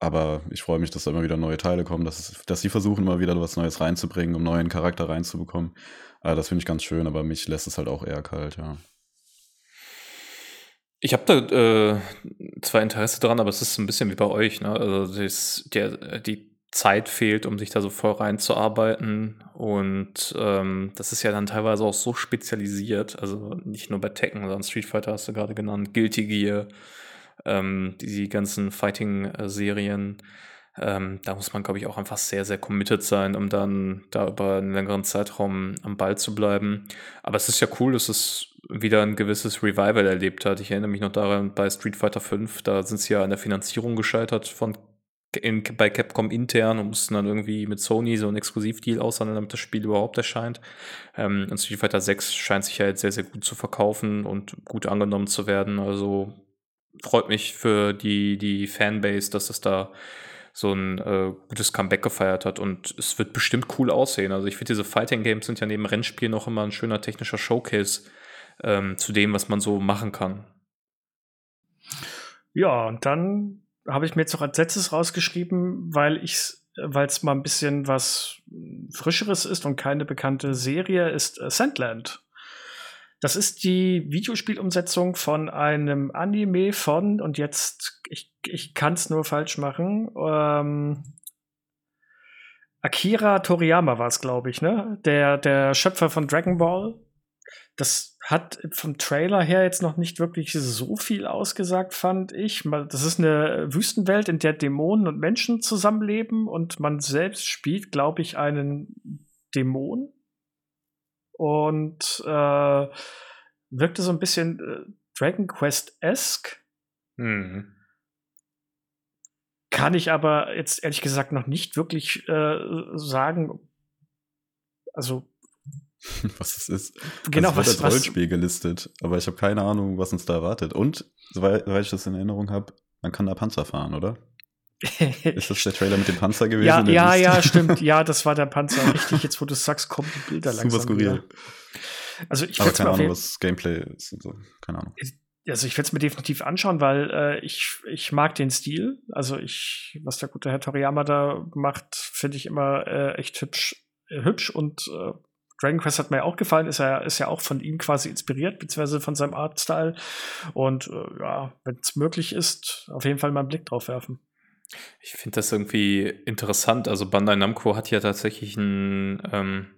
Speaker 3: Aber ich freue mich, dass da immer wieder neue Teile kommen, dass, es, dass sie versuchen, immer wieder was Neues reinzubringen, um neuen Charakter reinzubekommen. Äh, das finde ich ganz schön, aber mich lässt es halt auch eher kalt, ja.
Speaker 2: Ich habe da äh, zwar Interesse dran, aber es ist ein bisschen wie bei euch. Ne? Also das, der, die Zeit fehlt, um sich da so voll reinzuarbeiten. Und ähm, das ist ja dann teilweise auch so spezialisiert. Also nicht nur bei Tekken, sondern Street Fighter hast du gerade genannt, Guilty Gear ähm, die ganzen Fighting-Serien. Ähm, da muss man, glaube ich, auch einfach sehr, sehr committed sein, um dann da über einen längeren Zeitraum am Ball zu bleiben. Aber es ist ja cool, dass es wieder ein gewisses Revival erlebt hat. Ich erinnere mich noch daran, bei Street Fighter V, da sind sie ja an der Finanzierung gescheitert von in, bei Capcom intern und mussten dann irgendwie mit Sony so einen Exklusivdeal aushandeln, damit das Spiel überhaupt erscheint. Ähm, und Street Fighter 6 scheint sich ja jetzt sehr, sehr gut zu verkaufen und gut angenommen zu werden. Also freut mich für die, die Fanbase, dass es da so ein äh, gutes Comeback gefeiert hat und es wird bestimmt cool aussehen. Also ich finde, diese Fighting Games sind ja neben Rennspielen auch immer ein schöner technischer Showcase ähm, zu dem, was man so machen kann.
Speaker 1: Ja, und dann habe ich mir jetzt noch als letztes rausgeschrieben, weil ich weil es mal ein bisschen was Frischeres ist und keine bekannte Serie, ist äh, Sandland. Das ist die Videospielumsetzung von einem Anime von, und jetzt, ich, ich kann es nur falsch machen, ähm, Akira Toriyama war es, glaube ich, ne? Der, der Schöpfer von Dragon Ball. Das hat vom Trailer her jetzt noch nicht wirklich so viel ausgesagt, fand ich. Das ist eine Wüstenwelt, in der Dämonen und Menschen zusammenleben und man selbst spielt, glaube ich, einen Dämon und äh, wirkte so ein bisschen äh, Dragon Quest-esque. Mhm. Kann ich aber jetzt ehrlich gesagt noch nicht wirklich äh, sagen. Also. (laughs)
Speaker 3: was es ist.
Speaker 1: Genau,
Speaker 3: also, was, als Rollenspiel gelistet, aber ich habe keine Ahnung, was uns da erwartet. Und, soweit, soweit ich das in Erinnerung habe, man kann da Panzer fahren, oder? Ist das der Trailer mit dem Panzer gewesen?
Speaker 1: Ja, ja, ja, (laughs) stimmt. Ja, das war der Panzer. Richtig, jetzt wo du sagst, kommen die Bilder
Speaker 3: Super langsam. Super skurril. Wieder.
Speaker 1: Also ich
Speaker 3: Aber keine Ahnung, was Gameplay ist und so. Keine Ahnung.
Speaker 1: Also ich werde es mir definitiv anschauen, weil äh, ich, ich mag den Stil. Also ich, was der gute Herr Toriyama da macht, finde ich immer äh, echt hübsch, äh, hübsch und äh, Dragon Quest hat mir ja auch gefallen, ist ja, ist ja auch von ihm quasi inspiriert, beziehungsweise von seinem Artstyle. Und äh, ja, wenn es möglich ist, auf jeden Fall mal einen Blick drauf werfen.
Speaker 2: Ich finde das irgendwie interessant. Also Bandai Namco hat ja tatsächlich ein, ähm,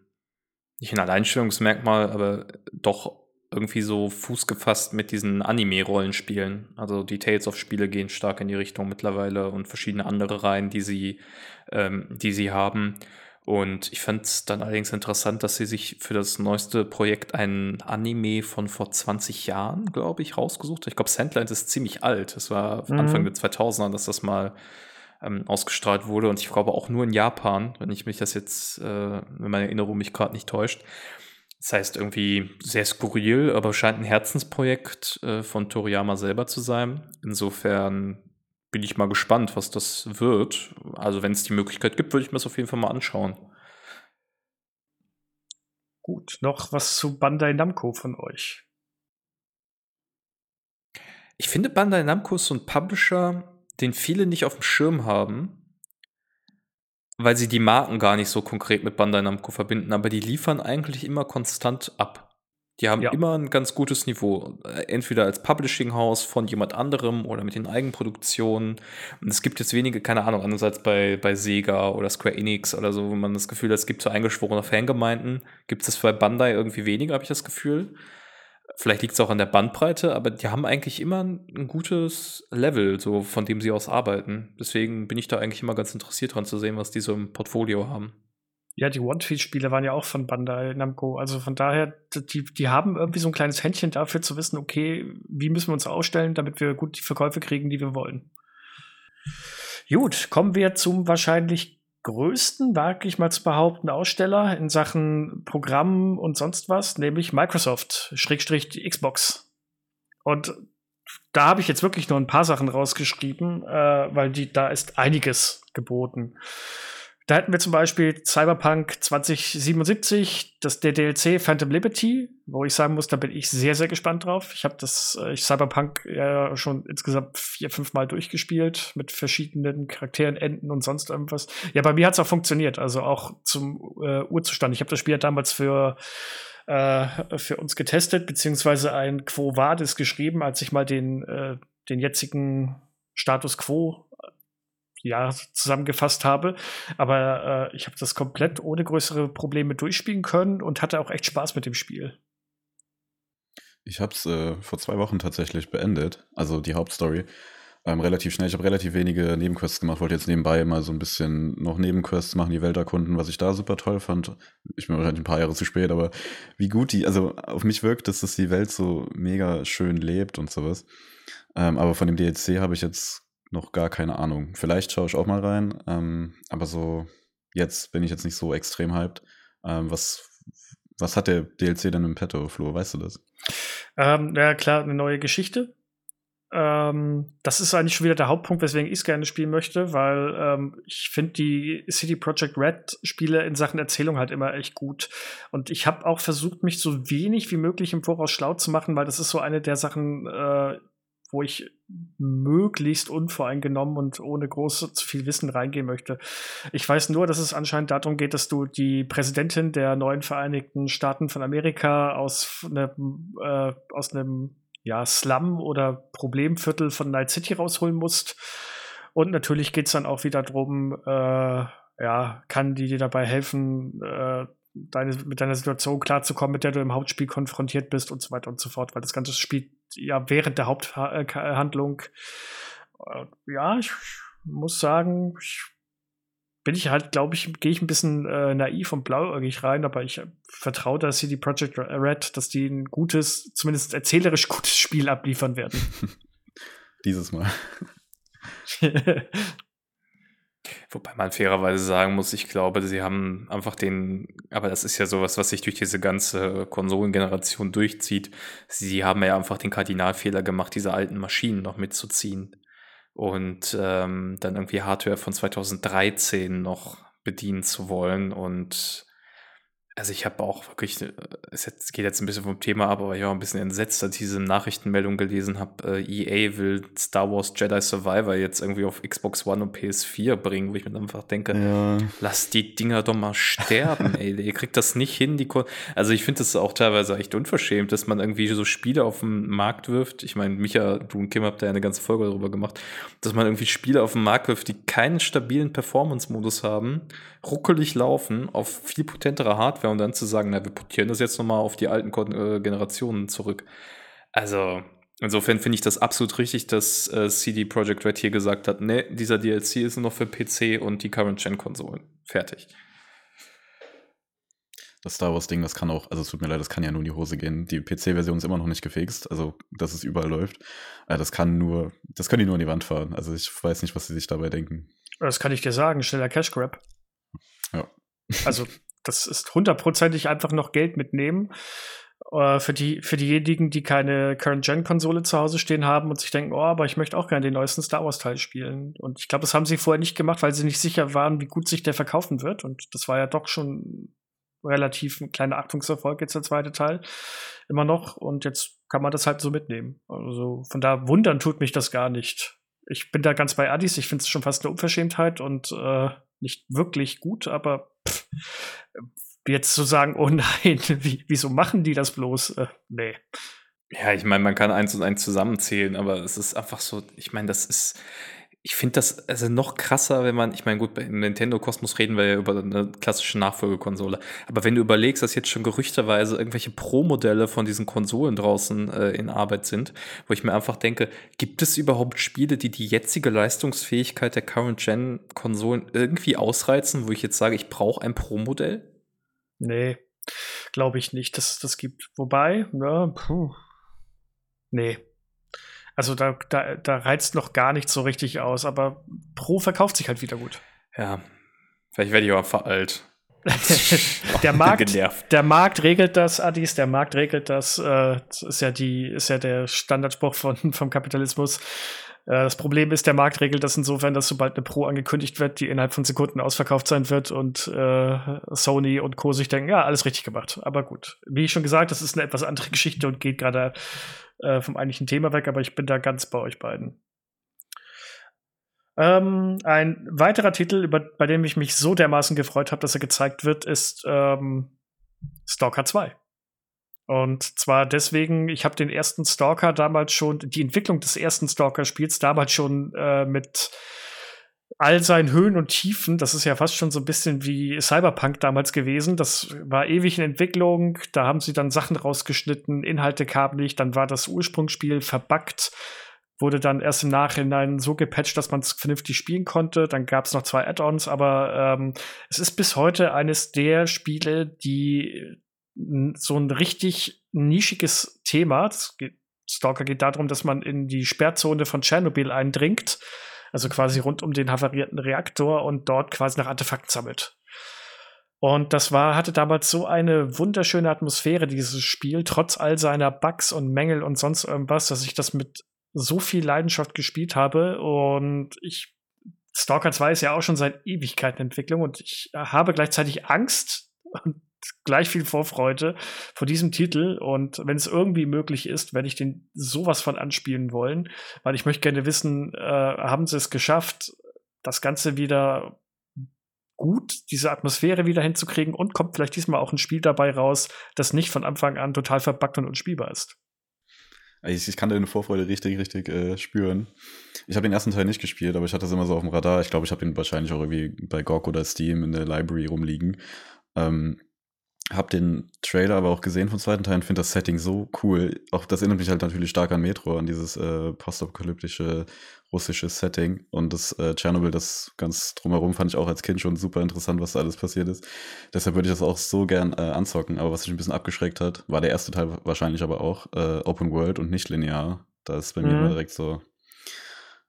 Speaker 2: nicht ein Alleinstellungsmerkmal, aber doch irgendwie so Fuß gefasst mit diesen Anime-Rollenspielen. Also die Tales of Spiele gehen stark in die Richtung mittlerweile und verschiedene andere Reihen, die sie, ähm, die sie haben. Und ich fand es dann allerdings interessant, dass sie sich für das neueste Projekt ein Anime von vor 20 Jahren, glaube ich, rausgesucht haben. Ich glaube, Sandland ist ziemlich alt. Es war mhm. Anfang der 2000er, dass das mal ähm, ausgestrahlt wurde. Und ich glaube auch nur in Japan, wenn ich mich das jetzt, äh, wenn meine Erinnerung mich gerade nicht täuscht. Das heißt irgendwie sehr skurril, aber scheint ein Herzensprojekt äh, von Toriyama selber zu sein. Insofern bin ich mal gespannt, was das wird. Also wenn es die Möglichkeit gibt, würde ich mir das auf jeden Fall mal anschauen.
Speaker 1: Gut, noch was zu Bandai Namco von euch.
Speaker 2: Ich finde Bandai Namco ist so ein Publisher, den viele nicht auf dem Schirm haben, weil sie die Marken gar nicht so konkret mit Bandai Namco verbinden, aber die liefern eigentlich immer konstant ab. Die haben ja. immer ein ganz gutes Niveau. Entweder als Publishing-Haus von jemand anderem oder mit den Eigenproduktionen. Und es gibt jetzt wenige, keine Ahnung, anders als bei, bei Sega oder Square Enix oder so, wo man das Gefühl hat, es gibt so eingeschworene Fangemeinden. Gibt es bei Bandai irgendwie weniger, habe ich das Gefühl. Vielleicht liegt es auch an der Bandbreite, aber die haben eigentlich immer ein, ein, gutes Level, so von dem sie aus arbeiten. Deswegen bin ich da eigentlich immer ganz interessiert dran zu sehen, was die so im Portfolio haben.
Speaker 1: Ja, die One-Piece-Spiele waren ja auch von Bandai Namco. Also von daher, die, die haben irgendwie so ein kleines Händchen dafür zu wissen, okay, wie müssen wir uns ausstellen, damit wir gut die Verkäufe kriegen, die wir wollen. Gut, kommen wir zum wahrscheinlich größten, wage ich mal zu behaupten, Aussteller in Sachen Programm und sonst was, nämlich Microsoft, Schrägstrich Xbox. Und da habe ich jetzt wirklich nur ein paar Sachen rausgeschrieben, äh, weil die, da ist einiges geboten. Da hätten wir zum Beispiel Cyberpunk 2077, das der DLC Phantom Liberty, wo ich sagen muss, da bin ich sehr, sehr gespannt drauf. Ich habe das äh, ich Cyberpunk ja schon insgesamt vier, fünf Mal durchgespielt mit verschiedenen Charakteren, Enden und sonst irgendwas. Ja, bei mir hat es auch funktioniert, also auch zum äh, Urzustand. Ich habe das Spiel ja damals für äh, für uns getestet, beziehungsweise ein Quo Vadis geschrieben, als ich mal den, äh, den jetzigen Status Quo ja, zusammengefasst habe. Aber äh, ich habe das komplett ohne größere Probleme durchspielen können und hatte auch echt Spaß mit dem Spiel.
Speaker 3: Ich habe es äh, vor zwei Wochen tatsächlich beendet, also die Hauptstory. Ähm, relativ schnell. Ich habe relativ wenige Nebenquests gemacht, wollte jetzt nebenbei mal so ein bisschen noch Nebenquests machen, die Welt erkunden, was ich da super toll fand. Ich bin wahrscheinlich ein paar Jahre zu spät, aber wie gut die, also auf mich wirkt dass die Welt so mega schön lebt und sowas. Ähm, aber von dem DLC habe ich jetzt noch gar keine Ahnung. Vielleicht schaue ich auch mal rein, ähm, aber so jetzt bin ich jetzt nicht so extrem hyped. Ähm, was, was hat der DLC denn im Petto, Flo? Weißt du das?
Speaker 1: Ähm, ja, klar, eine neue Geschichte. Ähm, das ist eigentlich schon wieder der Hauptpunkt, weswegen ich es gerne spielen möchte, weil ähm, ich finde die City Project Red Spiele in Sachen Erzählung halt immer echt gut. Und ich habe auch versucht, mich so wenig wie möglich im Voraus schlau zu machen, weil das ist so eine der Sachen, äh, wo ich möglichst unvoreingenommen und ohne groß zu viel Wissen reingehen möchte. Ich weiß nur, dass es anscheinend darum geht, dass du die Präsidentin der neuen Vereinigten Staaten von Amerika aus einem, äh, aus einem ja, Slum oder Problemviertel von Night City rausholen musst. Und natürlich geht es dann auch wieder darum, äh, ja, kann die dir dabei helfen, äh, deine, mit deiner Situation klarzukommen, mit der du im Hauptspiel konfrontiert bist und so weiter und so fort, weil das ganze Spiel ja während der Haupthandlung, äh, ja, ich muss sagen, ich bin ich halt, glaube ich, gehe ich ein bisschen äh, naiv und blauäugig rein, aber ich vertraue da CD Projekt Red, dass die ein gutes, zumindest erzählerisch gutes Spiel abliefern werden. (laughs)
Speaker 3: Dieses Mal. (laughs)
Speaker 2: Wobei man fairerweise sagen muss, ich glaube, sie haben einfach den, aber das ist ja sowas, was sich durch diese ganze Konsolengeneration durchzieht. Sie haben ja einfach den Kardinalfehler gemacht, diese alten Maschinen noch mitzuziehen und ähm, dann irgendwie Hardware von 2013 noch bedienen zu wollen und also ich habe auch wirklich, äh, es geht jetzt ein bisschen vom Thema ab, aber ich war ein bisschen entsetzt, als ich diese Nachrichtenmeldung gelesen habe. Äh, EA will Star Wars Jedi Survivor jetzt irgendwie auf Xbox One und PS4 bringen, wo ich mir einfach denke, ja. lass die Dinger doch mal sterben, (laughs) ey. Ihr kriegt das nicht hin. Die Ko also ich finde das auch teilweise echt unverschämt, dass man irgendwie so Spiele auf den Markt wirft. Ich meine, Micha, du und Kim habt da ja eine ganze Folge darüber gemacht, dass man irgendwie Spiele auf den Markt wirft, die keinen stabilen Performance-Modus haben, ruckelig laufen, auf viel potentere Hardware und dann zu sagen, na, wir portieren das jetzt nochmal auf die alten äh, Generationen zurück. Also, insofern finde ich das absolut richtig, dass äh, CD Projekt Red hier gesagt hat, ne, dieser DLC ist nur noch für PC und die Current-Gen-Konsolen. Fertig.
Speaker 3: das Star Wars-Ding, das kann auch, also es tut mir leid, das kann ja nur in die Hose gehen. Die PC-Version ist immer noch nicht gefixt, also dass es überall läuft. Äh, das kann nur, das können die nur an die Wand fahren. Also ich weiß nicht, was sie sich dabei denken.
Speaker 1: Das kann ich dir sagen, schneller Cash Grab.
Speaker 3: Ja.
Speaker 1: Also das ist hundertprozentig einfach noch Geld mitnehmen. Äh, für, die, für diejenigen, die keine Current-Gen-Konsole zu Hause stehen haben und sich denken, oh, aber ich möchte auch gerne den neuesten Star Wars-Teil spielen. Und ich glaube, das haben sie vorher nicht gemacht, weil sie nicht sicher waren, wie gut sich der verkaufen wird. Und das war ja doch schon relativ ein kleiner Achtungserfolg jetzt der zweite Teil immer noch und jetzt kann man das halt so mitnehmen. Also von da wundern tut mich das gar nicht. Ich bin da ganz bei Addis, ich finde es schon fast eine Unverschämtheit und äh, nicht wirklich gut, aber pff, jetzt zu sagen, oh nein, (laughs) wie, wieso machen die das bloß? Äh, nee.
Speaker 2: Ja, ich meine, man kann eins und eins zusammenzählen, aber es ist einfach so, ich meine, das ist, ich finde das also noch krasser, wenn man, ich meine, gut, im Nintendo-Kosmos reden wir ja über eine klassische Nachfolgekonsole. Aber wenn du überlegst, dass jetzt schon gerüchterweise irgendwelche Pro-Modelle von diesen Konsolen draußen äh, in Arbeit sind, wo ich mir einfach denke, gibt es überhaupt Spiele, die die jetzige Leistungsfähigkeit der Current-Gen-Konsolen irgendwie ausreizen, wo ich jetzt sage, ich brauche ein Pro-Modell?
Speaker 1: Nee, glaube ich nicht, dass es das gibt. Wobei, ja, puh. Nee, also da, da, da reizt noch gar nichts so richtig aus, aber Pro verkauft sich halt wieder gut.
Speaker 2: Ja, vielleicht werde ich auch veralt. (laughs)
Speaker 1: der, (laughs) Markt, der Markt regelt das, Adis, der Markt regelt das. Äh, das ist ja die, ist ja der Standardspruch von, vom Kapitalismus. Äh, das Problem ist, der Markt regelt das insofern, dass sobald eine Pro angekündigt wird, die innerhalb von Sekunden ausverkauft sein wird und äh, Sony und Co. sich denken, ja, alles richtig gemacht. Aber gut, wie schon gesagt, das ist eine etwas andere (laughs) Geschichte und geht gerade äh, vom eigentlichen Thema weg, aber ich bin da ganz bei euch beiden. Ähm, ein weiterer Titel, über, bei dem ich mich so dermaßen gefreut habe, dass er gezeigt wird, ist ähm, Stalker 2. Und zwar deswegen, ich habe den ersten Stalker damals schon, die Entwicklung des ersten Stalker-Spiels damals schon äh, mit all seinen Höhen und Tiefen, das ist ja fast schon so ein bisschen wie Cyberpunk damals gewesen. Das war ewig in Entwicklung. Da haben sie dann Sachen rausgeschnitten, Inhalte kamen nicht. Dann war das Ursprungsspiel verbuggt, wurde dann erst im Nachhinein so gepatcht, dass man es vernünftig spielen konnte. Dann gab es noch zwei Add-ons, aber ähm, es ist bis heute eines der Spiele, die so ein richtig nischiges Thema. Geht, Stalker geht darum, dass man in die Sperrzone von Tschernobyl eindringt also quasi rund um den havarierten Reaktor und dort quasi nach Artefakten sammelt. Und das war, hatte damals so eine wunderschöne Atmosphäre, dieses Spiel, trotz all seiner Bugs und Mängel und sonst irgendwas, dass ich das mit so viel Leidenschaft gespielt habe. Und ich, Stalker 2 ist ja auch schon seit Ewigkeiten Entwicklung und ich habe gleichzeitig Angst und gleich viel Vorfreude vor diesem Titel und wenn es irgendwie möglich ist, werde ich den sowas von anspielen wollen, weil ich möchte gerne wissen, äh, haben sie es geschafft, das Ganze wieder gut, diese Atmosphäre wieder hinzukriegen und kommt vielleicht diesmal auch ein Spiel dabei raus, das nicht von Anfang an total verbuggt und unspielbar ist.
Speaker 3: Ich, ich kann deine Vorfreude richtig, richtig äh, spüren. Ich habe den ersten Teil nicht gespielt, aber ich hatte es immer so auf dem Radar. Ich glaube, ich habe den wahrscheinlich auch irgendwie bei GOG oder Steam in der Library rumliegen. Ähm, hab den Trailer aber auch gesehen vom zweiten Teil und finde das Setting so cool. Auch das erinnert mich halt natürlich stark an Metro, an dieses äh, postapokalyptische russische Setting. Und das äh, Tschernobyl, das ganz drumherum fand ich auch als Kind schon super interessant, was da alles passiert ist. Deshalb würde ich das auch so gern äh, anzocken. Aber was mich ein bisschen abgeschreckt hat, war der erste Teil wahrscheinlich aber auch äh, Open World und nicht linear. Da ist bei mhm. mir immer direkt so,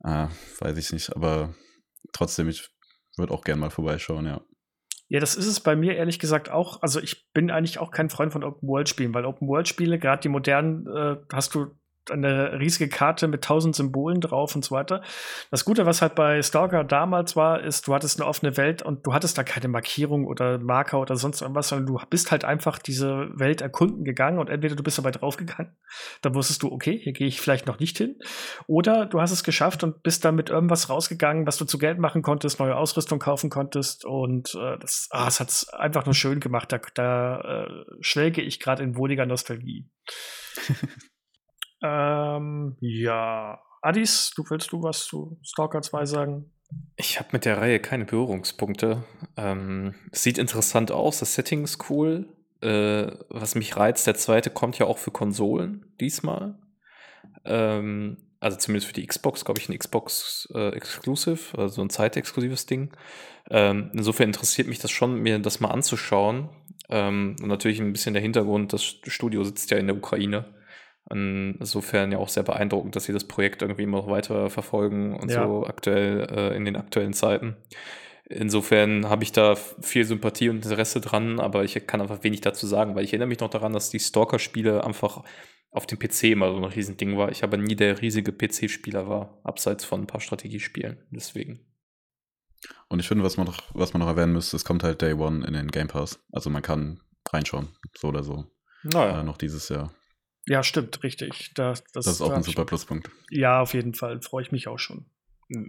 Speaker 3: ah, weiß ich nicht. Aber trotzdem, ich würde auch gern mal vorbeischauen, ja.
Speaker 1: Ja, das ist es bei mir ehrlich gesagt auch. Also ich bin eigentlich auch kein Freund von Open-World-Spielen, weil Open-World-Spiele, gerade die modernen, äh, hast du eine riesige Karte mit tausend Symbolen drauf und so weiter. Das Gute, was halt bei Stalker damals war, ist, du hattest eine offene Welt und du hattest da keine Markierung oder Marker oder sonst irgendwas, sondern du bist halt einfach diese Welt erkunden gegangen und entweder du bist dabei draufgegangen, dann wusstest du, okay, hier gehe ich vielleicht noch nicht hin, oder du hast es geschafft und bist dann mit irgendwas rausgegangen, was du zu Geld machen konntest, neue Ausrüstung kaufen konntest und äh, das, ah, das hat's einfach nur schön gemacht. Da, da äh, schwelge ich gerade in wohliger Nostalgie. (laughs) Ähm, ja. Adis, du willst du was zu Stalker 2 sagen?
Speaker 2: Ich habe mit der Reihe keine Berührungspunkte. Ähm, sieht interessant aus, das Setting ist cool. Äh, was mich reizt, der zweite kommt ja auch für Konsolen diesmal. Ähm, also zumindest für die Xbox, glaube ich, ein Xbox äh, Exclusive, also ein zeitexklusives Ding. Ähm, insofern interessiert mich das schon, mir das mal anzuschauen. Ähm, und natürlich ein bisschen der Hintergrund, das Studio sitzt ja in der Ukraine. Insofern ja auch sehr beeindruckend, dass sie das Projekt irgendwie immer noch weiter verfolgen und ja. so aktuell äh, in den aktuellen Zeiten. Insofern habe ich da viel Sympathie und Interesse dran, aber ich kann einfach wenig dazu sagen, weil ich erinnere mich noch daran, dass die Stalker-Spiele einfach auf dem PC immer so ein Riesending war. Ich aber nie der riesige PC-Spieler war, abseits von ein paar Strategiespielen. Deswegen.
Speaker 3: Und ich finde, was man noch, was man noch erwähnen müsste, es kommt halt Day One in den Game Pass. Also man kann reinschauen, so oder so. Naja. Äh, noch dieses Jahr.
Speaker 1: Ja, stimmt, richtig. Das,
Speaker 3: das, das ist auch ein super Pluspunkt.
Speaker 1: Ja, auf jeden Fall. Freue ich mich auch schon.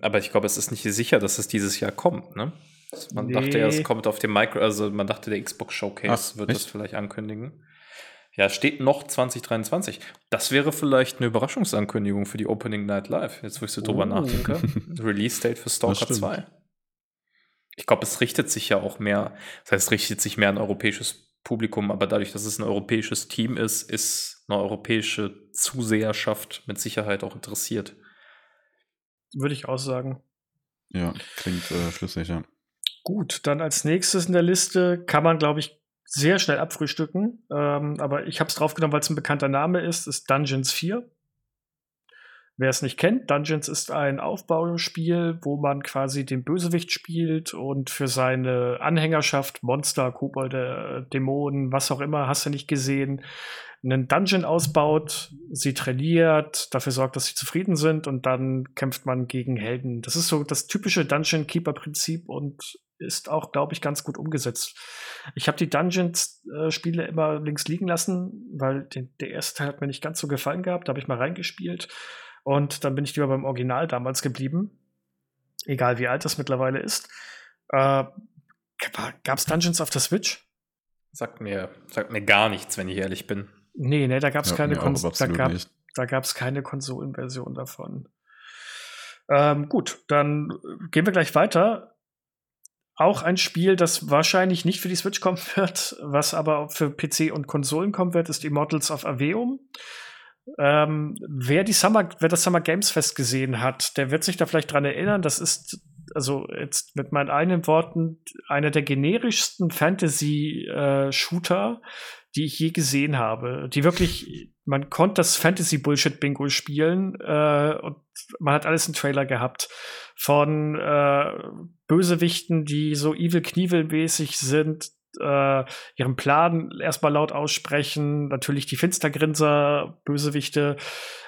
Speaker 2: Aber ich glaube, es ist nicht sicher, dass es dieses Jahr kommt, ne? Man nee. dachte ja, es kommt auf dem Micro, also man dachte, der Xbox Showcase Ach, wird echt? das vielleicht ankündigen. Ja, steht noch 2023. Das wäre vielleicht eine Überraschungsankündigung für die Opening Night Live, jetzt wo ich so oh. drüber nachdenke. (laughs) Release Date für Stalker 2. Ich glaube, es richtet sich ja auch mehr, das heißt, es richtet sich mehr an europäisches Publikum, aber dadurch, dass es ein europäisches Team ist, ist eine europäische Zuseherschaft mit Sicherheit auch interessiert.
Speaker 1: Würde ich auch sagen.
Speaker 3: Ja, klingt äh, schlüssig, ja.
Speaker 1: Gut, dann als nächstes in der Liste kann man, glaube ich, sehr schnell abfrühstücken. Ähm, aber ich habe es draufgenommen, weil es ein bekannter Name ist, ist Dungeons 4. Wer es nicht kennt, Dungeons ist ein Aufbauspiel, wo man quasi den Bösewicht spielt und für seine Anhängerschaft, Monster, Kobolde, Dämonen, was auch immer, hast du nicht gesehen, einen Dungeon ausbaut, sie trainiert, dafür sorgt, dass sie zufrieden sind und dann kämpft man gegen Helden. Das ist so das typische Dungeon Keeper Prinzip und ist auch, glaube ich, ganz gut umgesetzt. Ich habe die Dungeons-Spiele äh, immer links liegen lassen, weil den, der erste Teil hat mir nicht ganz so gefallen gehabt. Da habe ich mal reingespielt. Und dann bin ich lieber beim Original damals geblieben. Egal wie alt das mittlerweile ist. Äh, Gab es Dungeons auf der Switch?
Speaker 2: Sagt mir, sagt mir gar nichts, wenn ich ehrlich bin.
Speaker 1: Nee, nee, da gab es ja, keine, Kons da gab, da gab's keine Konsolenversion davon. Ähm, gut, dann gehen wir gleich weiter. Auch ein Spiel, das wahrscheinlich nicht für die Switch kommen (laughs) wird, was aber für PC und Konsolen kommen wird, ist Immortals of Aveum. Ähm, wer, die Summer, wer das Summer Games Fest gesehen hat, der wird sich da vielleicht dran erinnern. Das ist, also jetzt mit meinen eigenen Worten, einer der generischsten Fantasy-Shooter, äh, die ich je gesehen habe. Die wirklich, man konnte das Fantasy-Bullshit-Bingo spielen äh, und man hat alles im Trailer gehabt. Von äh, Bösewichten, die so Evil Knievel-mäßig sind, äh, ihren Plan erstmal laut aussprechen. Natürlich die Finstergrinser, Bösewichte,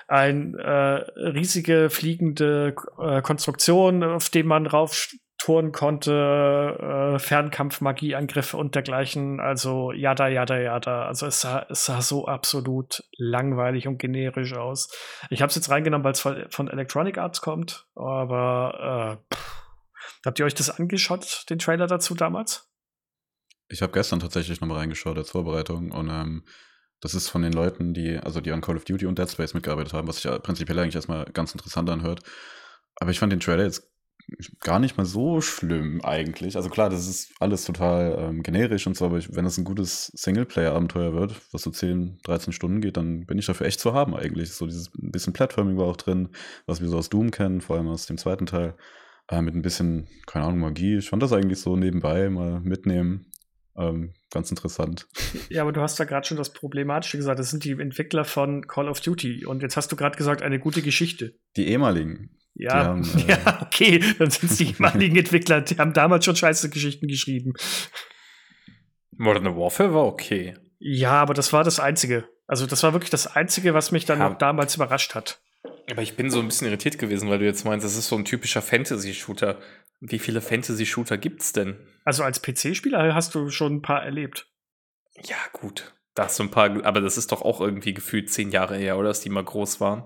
Speaker 1: ein äh, riesige fliegende äh, Konstruktion, auf dem man raufturnen konnte, äh, Fernkampf, Magieangriffe und dergleichen. Also jada, jada, jada. Also es sah, es sah so absolut langweilig und generisch aus. Ich habe es jetzt reingenommen, weil es von Electronic Arts kommt, aber äh, pff. habt ihr euch das angeschaut, den Trailer dazu damals?
Speaker 3: Ich habe gestern tatsächlich nochmal reingeschaut als Vorbereitung und ähm, das ist von den Leuten, die, also die an Call of Duty und Dead Space mitgearbeitet haben, was sich ja prinzipiell eigentlich erstmal ganz interessant anhört. Aber ich fand den Trailer jetzt gar nicht mal so schlimm eigentlich. Also klar, das ist alles total ähm, generisch und so, aber ich, wenn es ein gutes Singleplayer-Abenteuer wird, was so 10, 13 Stunden geht, dann bin ich dafür echt zu haben eigentlich. So dieses bisschen Platforming war auch drin, was wir so aus Doom kennen, vor allem aus dem zweiten Teil. Äh, mit ein bisschen, keine Ahnung, Magie. Ich fand das eigentlich so nebenbei mal mitnehmen. Ähm, ganz interessant.
Speaker 1: Ja, aber du hast da gerade schon das Problematische gesagt. Das sind die Entwickler von Call of Duty. Und jetzt hast du gerade gesagt, eine gute Geschichte.
Speaker 3: Die ehemaligen.
Speaker 1: Ja, haben, (laughs) äh, ja, okay, dann sind es die (laughs) ehemaligen Entwickler, die haben damals schon scheiße Geschichten geschrieben.
Speaker 2: Modern Warfare war okay.
Speaker 1: Ja, aber das war das Einzige. Also, das war wirklich das Einzige, was mich dann ja. noch damals überrascht hat.
Speaker 2: Aber ich bin so ein bisschen irritiert gewesen, weil du jetzt meinst, das ist so ein typischer Fantasy-Shooter. Wie viele Fantasy-Shooter gibt's denn?
Speaker 1: Also als PC-Spieler hast du schon ein paar erlebt.
Speaker 2: Ja, gut. Da hast du ein paar, aber das ist doch auch irgendwie gefühlt zehn Jahre her, oder? Dass die mal groß waren.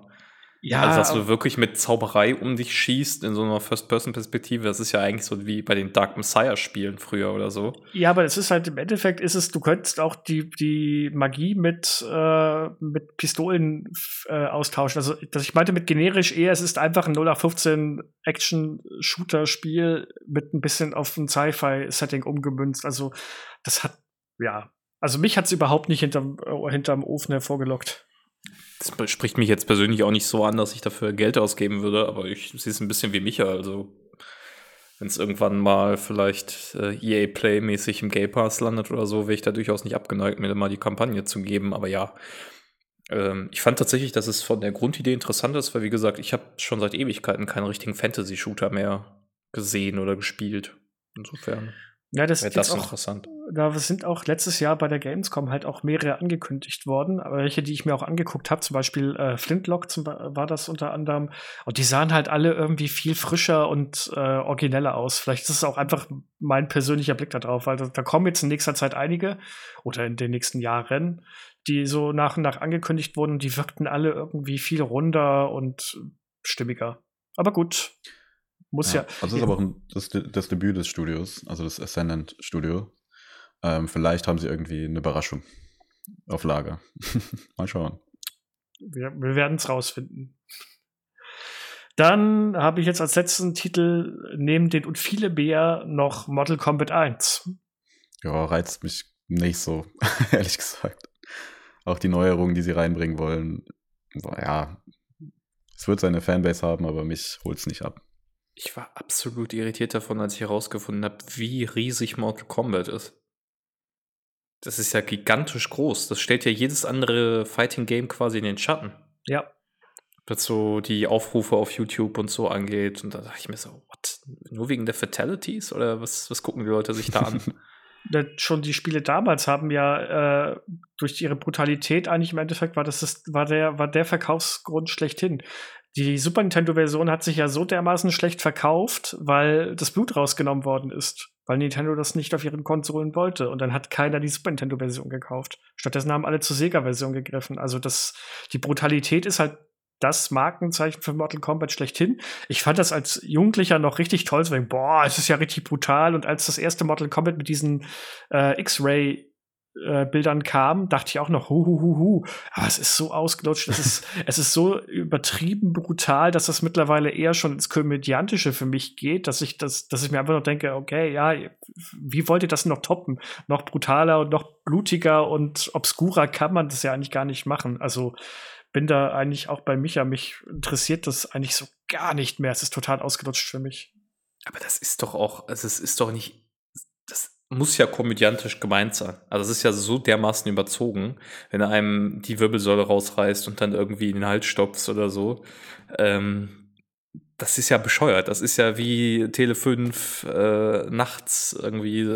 Speaker 2: Ja. Also, dass du wirklich mit Zauberei um dich schießt in so einer First-Person-Perspektive, das ist ja eigentlich so wie bei den Dark Messiah-Spielen früher oder so.
Speaker 1: Ja, aber es ist halt im Endeffekt ist es, du könntest auch die, die Magie mit, äh, mit Pistolen äh, austauschen. Also, das ich meinte mit generisch eher, es ist einfach ein 0815 Action-Shooter-Spiel mit ein bisschen auf ein Sci-Fi-Setting umgemünzt. Also, das hat, ja. Also, mich hat es überhaupt nicht hinterm, äh, hinterm Ofen hervorgelockt.
Speaker 2: Das spricht mich jetzt persönlich auch nicht so an, dass ich dafür Geld ausgeben würde, aber ich sehe es ein bisschen wie Micha. Also wenn es irgendwann mal vielleicht äh, EA Play-mäßig im Game Pass landet oder so, wäre ich da durchaus nicht abgeneigt, mir mal die Kampagne zu geben. Aber ja, ähm, ich fand tatsächlich, dass es von der Grundidee interessant ist, weil wie gesagt, ich habe schon seit Ewigkeiten keinen richtigen Fantasy-Shooter mehr gesehen oder gespielt. Insofern.
Speaker 1: Ja, das
Speaker 2: ist auch interessant.
Speaker 1: Da sind auch letztes Jahr bei der Gamescom halt auch mehrere angekündigt worden, welche, die ich mir auch angeguckt habe, zum Beispiel äh, Flintlock zum, war das unter anderem. Und die sahen halt alle irgendwie viel frischer und äh, origineller aus. Vielleicht ist es auch einfach mein persönlicher Blick darauf, weil da, da kommen jetzt in nächster Zeit einige oder in den nächsten Jahren, die so nach und nach angekündigt wurden und die wirkten alle irgendwie viel runder und stimmiger. Aber gut. Muss ja. ja.
Speaker 3: Also das ist aber auch ein, das, das, Debüt des Studios, also das Ascendant Studio. Ähm, vielleicht haben sie irgendwie eine Überraschung auf Lager. (laughs) Mal schauen.
Speaker 1: Wir, wir werden es rausfinden. Dann habe ich jetzt als letzten Titel neben den und viele Bär noch Mortal Kombat 1.
Speaker 3: Ja, reizt mich nicht so, (laughs) ehrlich gesagt. Auch die Neuerungen, die sie reinbringen wollen, ja, es wird seine Fanbase haben, aber mich holt es nicht ab.
Speaker 2: Ich war absolut irritiert davon, als ich herausgefunden habe, wie riesig Mortal Kombat ist. Das ist ja gigantisch groß. Das stellt ja jedes andere Fighting Game quasi in den Schatten.
Speaker 1: Ja.
Speaker 2: Was so die Aufrufe auf YouTube und so angeht. Und da dachte ich mir so, what? Nur wegen der Fatalities? Oder was, was gucken die Leute sich da an? (laughs)
Speaker 1: schon die Spiele damals haben ja äh, durch ihre Brutalität eigentlich im Endeffekt war das, das war der war der Verkaufsgrund schlechthin. Die Super Nintendo-Version hat sich ja so dermaßen schlecht verkauft, weil das Blut rausgenommen worden ist. Weil Nintendo das nicht auf ihren Konsolen wollte. Und dann hat keiner die Super Nintendo-Version gekauft. Stattdessen haben alle zur Sega-Version gegriffen. Also das, die Brutalität ist halt das Markenzeichen für Mortal Kombat schlechthin. Ich fand das als Jugendlicher noch richtig toll, so, boah, es ist ja richtig brutal. Und als das erste Mortal Kombat mit diesen äh, X-Ray äh, Bildern kam, dachte ich auch noch, hu, hu, hu, hu. Aber es ist so ausgelutscht, es ist, (laughs) es ist so übertrieben brutal, dass das mittlerweile eher schon ins Komödiantische für mich geht, dass ich das, dass ich mir einfach noch denke, okay, ja, wie wollt ihr das noch toppen? Noch brutaler und noch blutiger und obskurer kann man das ja eigentlich gar nicht machen. Also, bin da eigentlich auch bei Micha. Mich interessiert das eigentlich so gar nicht mehr. Es ist total ausgelutscht für mich.
Speaker 2: Aber das ist doch auch, also es ist doch nicht, das muss ja komödiantisch gemeint sein. Also es ist ja so dermaßen überzogen, wenn einem die Wirbelsäule rausreißt und dann irgendwie in den Hals stopfst oder so. Ähm, das ist ja bescheuert. Das ist ja wie Tele 5 äh, nachts irgendwie.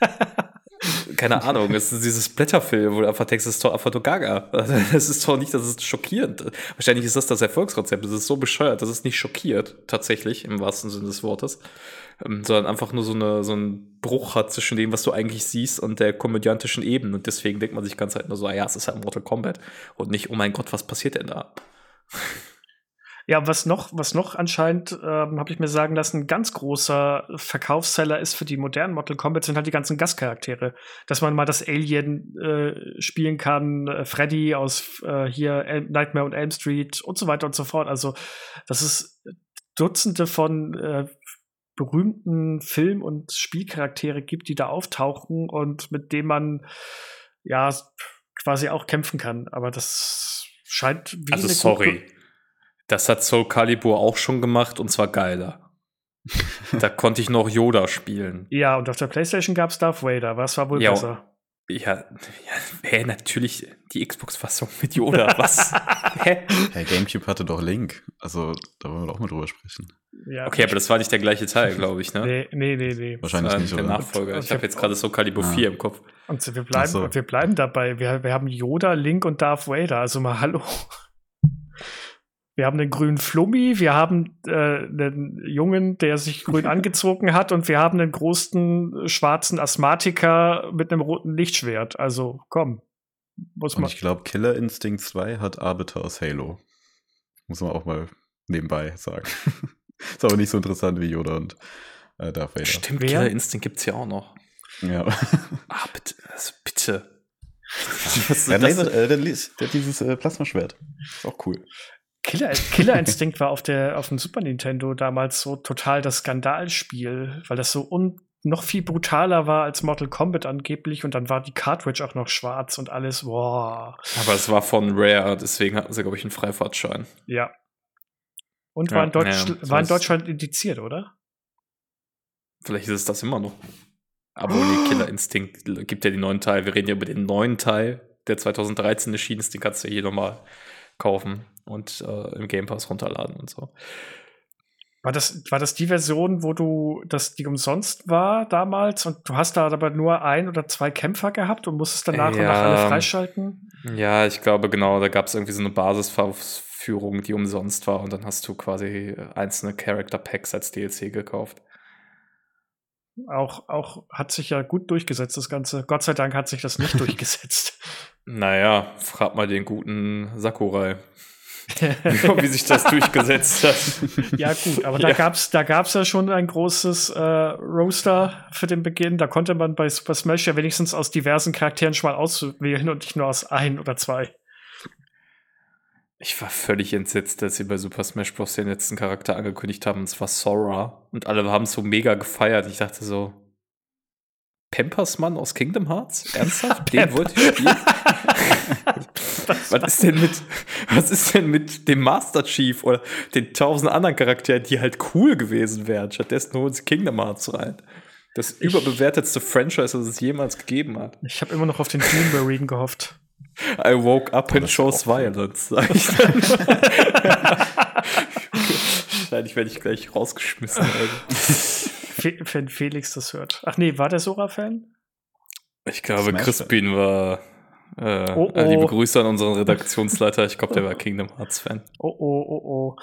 Speaker 2: (laughs) keine Ahnung, es ist dieses Blätterfilm, wo du einfach denkst, das ist doch einfach nur Gaga. (laughs) Das ist doch nicht, das ist schockierend. Wahrscheinlich ist das das Erfolgsrezept. Das ist so bescheuert, dass es nicht schockiert, tatsächlich, im wahrsten Sinne des Wortes. Ähm, sondern einfach nur so, eine, so einen Bruch hat zwischen dem, was du eigentlich siehst und der komödiantischen Ebene. Und deswegen denkt man sich ganz halt nur so, ah ja, es ist halt Mortal Kombat. Und nicht, oh mein Gott, was passiert denn da?
Speaker 1: Ja, was noch, was noch anscheinend, ähm, habe ich mir sagen lassen, ein ganz großer Verkaufsseller ist für die modernen Mortal Kombat sind halt die ganzen Gastcharaktere. Dass man mal das Alien äh, spielen kann, äh, Freddy aus äh, hier El Nightmare und Elm Street und so weiter und so fort. Also, das ist Dutzende von äh, berühmten Film- und Spielcharaktere gibt, die da auftauchen und mit denen man ja quasi auch kämpfen kann. Aber das scheint
Speaker 2: wie also sorry. Das hat Soul Calibur auch schon gemacht und zwar geiler. (laughs) da konnte ich noch Yoda spielen.
Speaker 1: Ja, und auf der PlayStation gab es Darth Vader. Was war wohl ja, besser?
Speaker 2: Ja, ja hä, natürlich die Xbox-Fassung mit Yoda. Was? (laughs)
Speaker 3: hä? Hey, GameCube hatte doch Link. Also, da wollen wir doch mal drüber sprechen.
Speaker 2: Ja, okay, aber das war nicht der gleiche Teil, glaube ich, ne?
Speaker 1: Nee, nee, nee. nee.
Speaker 3: Wahrscheinlich nicht,
Speaker 2: der oder? Nachfolger. Und, ich habe jetzt gerade so Calibur ja. 4 im Kopf.
Speaker 1: Und wir bleiben, so. wir bleiben dabei. Wir, wir haben Yoda, Link und Darth Vader. Also mal hallo. Wir haben einen grünen Flummi, wir haben äh, einen Jungen, der sich grün (laughs) angezogen hat, und wir haben einen großen schwarzen Asthmatiker mit einem roten Lichtschwert. Also komm.
Speaker 3: Muss man. Und ich glaube, Killer Instinct 2 hat Arbiter aus Halo. Muss man auch mal nebenbei sagen. (laughs) Ist aber nicht so interessant wie Yoda und äh, Darth Vader.
Speaker 2: Stimmt, Wer? Killer Instinct gibt es ja auch noch.
Speaker 3: Ja. (laughs)
Speaker 2: ah, bitte. Also bitte.
Speaker 3: ja, Laser, äh, der, der, hat dieses äh, Plasmaschwert. Ist auch cool.
Speaker 1: Killer, Killer Instinct war auf der auf dem Super Nintendo damals so total das Skandalspiel, weil das so un noch viel brutaler war als Mortal Kombat angeblich und dann war die Cartridge auch noch schwarz und alles, boah.
Speaker 2: Aber es war von Rare, deswegen hatten sie, glaube ich, einen Freifahrtschein.
Speaker 1: Ja. Und war, ja, in, Deutsch, ja, war in Deutschland indiziert, oder?
Speaker 2: Vielleicht ist es das immer noch. Aber ohne Killer (gasps) Instinct gibt ja die neuen Teil. Wir reden ja über den neuen Teil, der 2013 erschienen ist. Den kannst du ja hier nochmal kaufen und äh, im Game Pass runterladen und so.
Speaker 1: War das, war das die Version, wo du, dass die umsonst war damals und du hast da aber nur ein oder zwei Kämpfer gehabt und musstest danach ja, und nach alle freischalten?
Speaker 2: Ja, ich glaube genau, da gab es irgendwie so eine Basisführung, die umsonst war und dann hast du quasi einzelne Character Packs als DLC gekauft.
Speaker 1: Auch, auch hat sich ja gut durchgesetzt, das Ganze. Gott sei Dank hat sich das nicht (laughs) durchgesetzt.
Speaker 2: Naja, frag mal den guten Sakurai. (laughs) (laughs) wie sich das durchgesetzt hat.
Speaker 1: Ja, gut, aber da ja. gab's, da gab's ja schon ein großes äh, Roster für den Beginn. Da konnte man bei Super Smash ja wenigstens aus diversen Charakteren schon mal auswählen und nicht nur aus ein oder zwei.
Speaker 2: Ich war völlig entsetzt, als sie bei Super Smash Bros. den letzten Charakter angekündigt haben, und zwar Sora. Und alle haben so mega gefeiert. Ich dachte so, Pampersmann aus Kingdom Hearts? Ernsthaft? (laughs) Den wollte ich spielen? (laughs) was ist denn mit, was ist denn mit dem Master Chief oder den tausend anderen Charakteren, die halt cool gewesen wären? Stattdessen holen sie Kingdom Hearts rein. Das ich, überbewertetste Franchise, das es jemals gegeben hat.
Speaker 1: Ich habe immer noch auf den Team Marine gehofft.
Speaker 2: I woke up and chose violence, sag ich dann. (laughs) Wahrscheinlich werde ich gleich rausgeschmissen.
Speaker 1: Wenn Felix das hört. Ach nee, war der Sora-Fan?
Speaker 2: Ich glaube, Crispin war. Äh, oh, oh. Liebe Grüße an unseren Redaktionsleiter. Ich glaube, der war Kingdom Hearts-Fan.
Speaker 1: Oh, oh, oh, oh.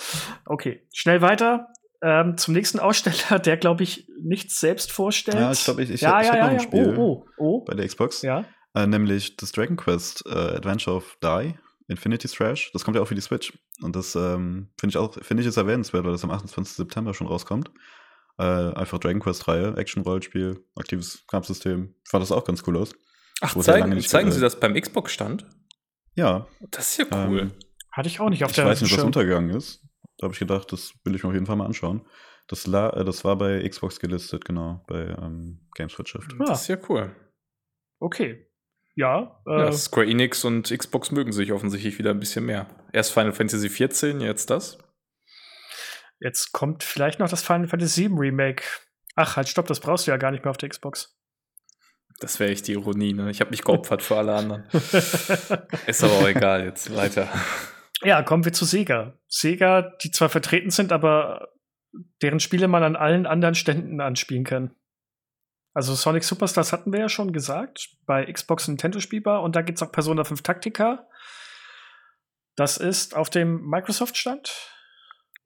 Speaker 1: Okay, schnell weiter. Ähm, zum nächsten Aussteller, der, glaube ich, nichts selbst vorstellt.
Speaker 3: Ja, ich glaube, ich, ich,
Speaker 1: ja,
Speaker 3: ich
Speaker 1: ja,
Speaker 3: habe
Speaker 1: ja,
Speaker 3: noch ein Spiel
Speaker 1: oh, oh, oh.
Speaker 3: bei der Xbox.
Speaker 1: Ja.
Speaker 3: Äh, nämlich das Dragon Quest äh, Adventure of Die, Infinity Thrash. Das kommt ja auch für die Switch. Und das ähm, finde ich auch, finde ich ist erwähnenswert, weil das am 28. September schon rauskommt. Äh, einfach Dragon Quest-Reihe, Action-Rollenspiel, aktives Kampfsystem. Ich fand das auch ganz cool aus.
Speaker 2: Ach, zeigen, zeigen Sie das beim Xbox-Stand?
Speaker 3: Ja.
Speaker 2: Das ist ja cool. Ähm,
Speaker 1: Hatte ich auch nicht auf
Speaker 3: ich
Speaker 1: der
Speaker 3: Ich weiß nicht, was untergegangen ist. Da habe ich gedacht, das will ich mir auf jeden Fall mal anschauen. Das, la äh, das war bei Xbox gelistet, genau, bei ähm, Games Wirtschaft.
Speaker 2: Ah. Das ist ja cool.
Speaker 1: Okay. Ja,
Speaker 2: äh, ja, Square Enix und Xbox mögen sich offensichtlich wieder ein bisschen mehr. Erst Final Fantasy XIV, jetzt das.
Speaker 1: Jetzt kommt vielleicht noch das Final Fantasy VII Remake. Ach, halt, stopp, das brauchst du ja gar nicht mehr auf der Xbox.
Speaker 2: Das wäre echt die Ironie, ne? Ich habe mich geopfert für alle anderen. (laughs) Ist aber auch egal, jetzt weiter.
Speaker 1: Ja, kommen wir zu Sega. Sega, die zwar vertreten sind, aber deren Spiele man an allen anderen Ständen anspielen kann. Also Sonic Superstars hatten wir ja schon gesagt, bei Xbox Nintendo spielbar und da gibt es auch Persona 5 Taktika. Das ist auf dem Microsoft-Stand.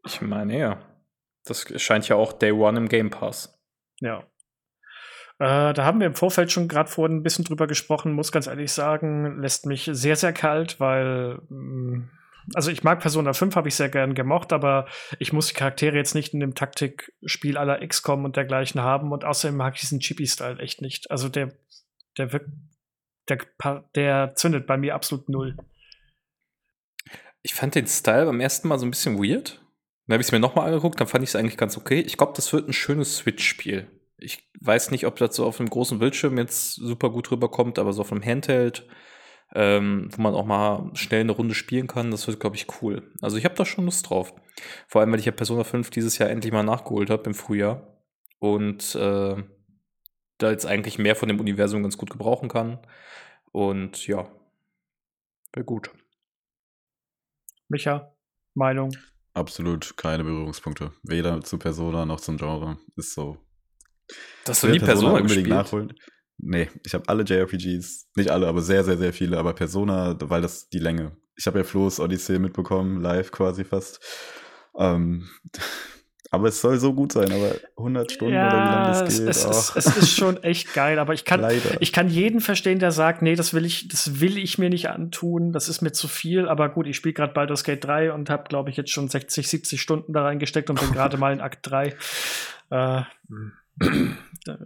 Speaker 2: Ich meine ja. Das scheint ja auch Day One im Game Pass.
Speaker 1: Ja. Äh, da haben wir im Vorfeld schon gerade vorhin ein bisschen drüber gesprochen, muss ganz ehrlich sagen, lässt mich sehr, sehr kalt, weil mh, mm, also ich mag Persona 5, habe ich sehr gern gemocht, aber ich muss die Charaktere jetzt nicht in dem Taktikspiel aller XCOM und dergleichen haben und außerdem mag ich diesen Chibi-Style echt nicht. Also der, der wirkt, der, der zündet bei mir absolut null.
Speaker 2: Ich fand den Style beim ersten Mal so ein bisschen weird. Dann habe ich es mir nochmal angeguckt, dann fand ich es eigentlich ganz okay. Ich glaube, das wird ein schönes Switch-Spiel. Ich weiß nicht, ob das so auf einem großen Bildschirm jetzt super gut rüberkommt, aber so auf einem Handheld ähm, wo man auch mal schnell eine Runde spielen kann. Das wird, glaube ich, cool. Also ich habe da schon Lust drauf. Vor allem, weil ich ja Persona 5 dieses Jahr endlich mal nachgeholt habe im Frühjahr. Und äh, da jetzt eigentlich mehr von dem Universum ganz gut gebrauchen kann. Und ja, wäre gut.
Speaker 1: Micha, Meinung?
Speaker 3: Absolut keine Berührungspunkte. Weder zu Persona noch zum Genre. Ist so.
Speaker 2: Das du nie Persona, Persona unbedingt
Speaker 3: nachholen. Nee, ich habe alle JRPGs, nicht alle, aber sehr, sehr, sehr viele, aber Persona, weil das die Länge. Ich habe ja Flo's Odyssey mitbekommen, live quasi fast. Ähm, (laughs) aber es soll so gut sein, aber 100 Stunden ja, oder wie lange das geht.
Speaker 1: Es, es, es, ist schon echt geil, aber ich kann, ich kann jeden verstehen, der sagt, nee, das will ich, das will ich mir nicht antun, das ist mir zu viel, aber gut, ich spiele gerade Baldur's Gate 3 und habe, glaube ich, jetzt schon 60, 70 Stunden da reingesteckt und bin (laughs) gerade mal in Akt 3. Äh, hm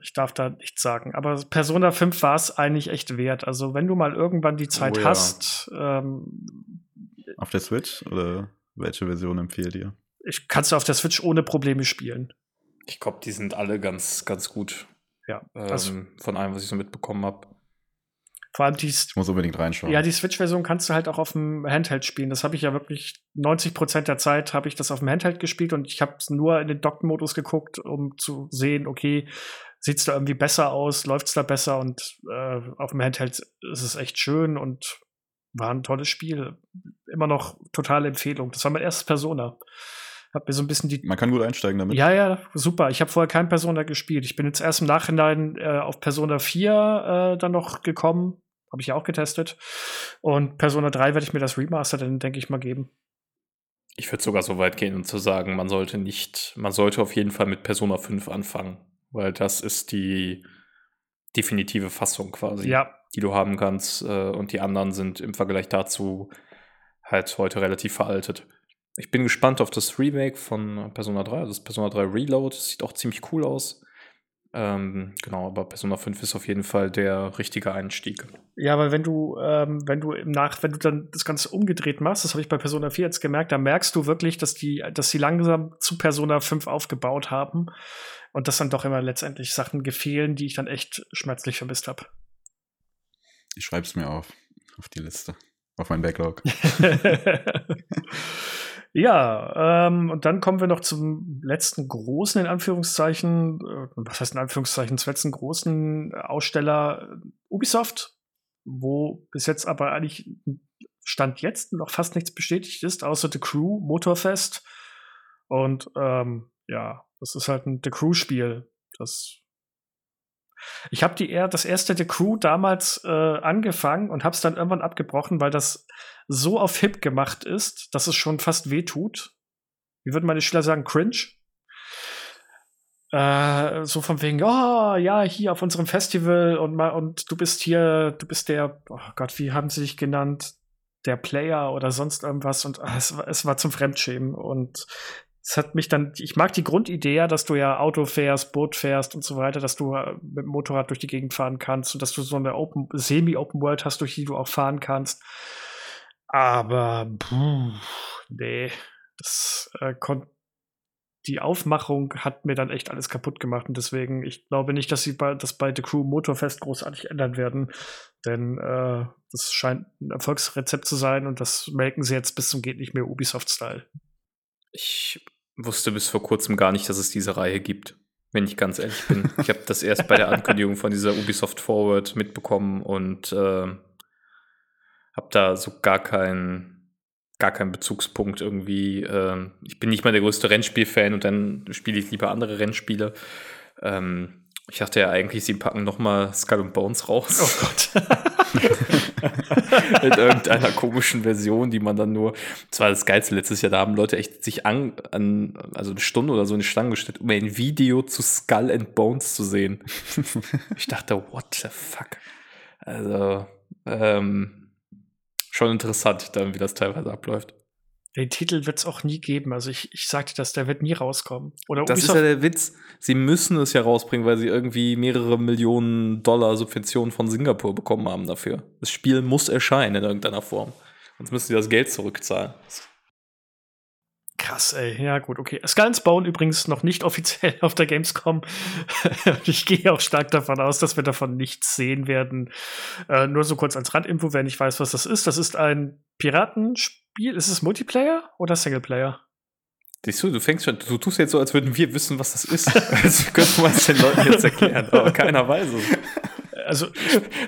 Speaker 1: ich darf da nichts sagen. Aber Persona 5 war es eigentlich echt wert. Also, wenn du mal irgendwann die Zeit oh, ja. hast. Ähm,
Speaker 3: auf der Switch oder welche Version empfehlt ihr?
Speaker 1: Ich kannst du auf der Switch ohne Probleme spielen.
Speaker 2: Ich glaube, die sind alle ganz, ganz gut.
Speaker 1: Ja.
Speaker 2: Ähm, von allem, was ich so mitbekommen habe.
Speaker 1: Vor allem die,
Speaker 3: Ich muss unbedingt reinschauen.
Speaker 1: ja, die Switch-Version kannst du halt auch auf dem Handheld spielen. Das habe ich ja wirklich 90 Prozent der Zeit habe ich das auf dem Handheld gespielt und ich habe nur in den Dock-Modus geguckt, um zu sehen, okay, sieht's da irgendwie besser aus, läuft's da besser und äh, auf dem Handheld ist es echt schön und war ein tolles Spiel. Immer noch totale Empfehlung. Das war mein erstes Persona. Hab mir so ein bisschen die
Speaker 3: Man kann gut einsteigen damit.
Speaker 1: ja, ja, super. Ich habe vorher kein Persona gespielt. Ich bin jetzt erst im Nachhinein äh, auf Persona 4 äh, dann noch gekommen. Habe ich ja auch getestet. Und Persona 3 werde ich mir das Remaster dann, denke ich, mal geben.
Speaker 2: Ich würde sogar so weit gehen und zu sagen, man sollte nicht, man sollte auf jeden Fall mit Persona 5 anfangen, weil das ist die definitive Fassung quasi,
Speaker 1: Ja,
Speaker 2: die du haben kannst. Äh, und die anderen sind im Vergleich dazu halt heute relativ veraltet. Ich bin gespannt auf das Remake von Persona 3, also das Persona 3 Reload. Das sieht auch ziemlich cool aus. Ähm, genau, aber Persona 5 ist auf jeden Fall der richtige Einstieg.
Speaker 1: ja, weil wenn du, ähm, wenn du im Nach, wenn du dann das Ganze umgedreht machst, das habe ich bei Persona 4 jetzt gemerkt, da merkst du wirklich, dass die, dass sie langsam zu Persona 5 aufgebaut haben und dass dann doch immer letztendlich Sachen gefehlen, die ich dann echt schmerzlich vermisst habe.
Speaker 3: Ich schreibe es mir auf. Auf die Liste. Auf mein Backlog. (laughs) (laughs) (laughs)
Speaker 1: ja, ähm, und dann kommen wir noch zum letzten großen, in Anführungszeichen, äh, was heißt in Anführungszeichen, zum letzten großen Aussteller äh, Ubisoft, wo bis jetzt aber eigentlich Stand jetzt noch fast nichts bestätigt ist, außer The Crew Motorfest. Und ähm, ja, das ist halt ein The Crew-Spiel. Das ich habe die eher das erste The Crew damals äh, angefangen und habe es dann irgendwann abgebrochen, weil das so auf Hip gemacht ist, dass es schon fast weh tut. Wie würden meine Schüler sagen, cringe? Äh, so von wegen, oh ja, hier auf unserem Festival und mal und du bist hier, du bist der, oh Gott, wie haben sie dich genannt? Der Player oder sonst irgendwas und ah, es, war- es war zum Fremdschämen und es hat mich dann, ich mag die Grundidee dass du ja Auto fährst, Boot fährst und so weiter, dass du äh, mit dem Motorrad durch die Gegend fahren kannst und dass du so eine Open, Semi-Open World hast, durch die du auch fahren kannst. Aber, puh, nee, das äh, kon die Aufmachung hat mir dann echt alles kaputt gemacht und deswegen, ich glaube nicht, dass sie bei, das bei The Crew Motorfest großartig ändern werden, denn äh, das scheint ein Erfolgsrezept zu sein und das melken sie jetzt bis zum geht nicht mehr Ubisoft-Style.
Speaker 2: Ich wusste bis vor kurzem gar nicht, dass es diese Reihe gibt, wenn ich ganz ehrlich bin. ich habe das erst bei der (laughs) Ankündigung von dieser Ubisoft Forward mitbekommen und äh, habe da so gar keinen gar keinen Bezugspunkt irgendwie. Äh, ich bin nicht mal der größte Rennspiel-Fan und dann spiele ich lieber andere Rennspiele. Ähm, ich dachte ja eigentlich, sie packen noch mal Skull and Bones raus.
Speaker 1: Oh Gott. (laughs)
Speaker 2: in irgendeiner komischen Version, die man dann nur. Das war das Geilste letztes Jahr, da haben Leute echt sich an, an also eine Stunde oder so in die Schlange gestellt, um ein Video zu Skull and Bones zu sehen. (laughs) ich dachte, what the fuck? Also, ähm, schon interessant, dann wie das teilweise abläuft.
Speaker 1: Den Titel wird es auch nie geben. Also ich, ich sagte das, der wird nie rauskommen. Oder
Speaker 2: Das ist ja der Witz. Sie müssen es ja rausbringen, weil sie irgendwie mehrere Millionen Dollar Subventionen von Singapur bekommen haben dafür. Das Spiel muss erscheinen in irgendeiner Form. Sonst müssen sie das Geld zurückzahlen.
Speaker 1: Krass, ey. Ja, gut, okay. Skull and Bone übrigens noch nicht offiziell auf der Gamescom. (laughs) Ich gehe auch stark davon aus, dass wir davon nichts sehen werden. Äh, nur so kurz als Randinfo, wer nicht weiß, was das ist. Das ist ein Piratenspiel. Ist es Multiplayer oder Singleplayer?
Speaker 2: Du, du fängst schon, du tust jetzt so, als würden wir wissen, was das ist. (laughs) Also könnten wir es den Leuten jetzt erklären, aber keiner weiß es.
Speaker 1: Also,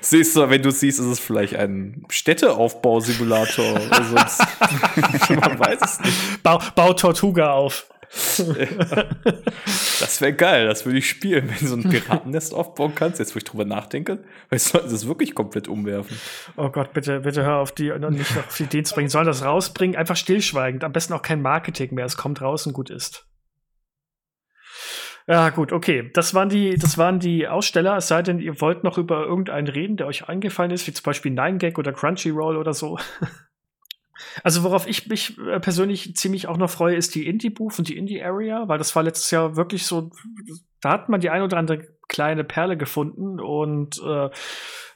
Speaker 2: Siehst du, wenn du siehst, ist es vielleicht ein Städteaufbausimulator. (laughs) (laughs) Man weiß es nicht.
Speaker 1: bau, bau Tortuga auf. (laughs)
Speaker 2: Das wäre geil, das würde ich spielen, wenn du so ein Piratennest aufbauen kannst. Jetzt, wo ich drüber nachdenke, weil sollten sie es wirklich komplett umwerfen.
Speaker 1: Oh Gott, bitte, bitte hör auf die, nicht auf die Ideen zu bringen. Sollen das rausbringen? Einfach stillschweigend. Am besten auch kein Marketing mehr. Es kommt raus und gut ist. Ja, gut, okay. Das waren die, das waren die Aussteller. Es sei denn, ihr wollt noch über irgendeinen reden, der euch eingefallen ist, wie zum Beispiel 9gag oder Crunchyroll oder so. (laughs) Also, worauf ich mich äh, persönlich ziemlich auch noch freue, ist die Indie-Booth und die Indie-Area, weil das war letztes Jahr wirklich so, da hat man die ein oder andere kleine Perle gefunden und äh,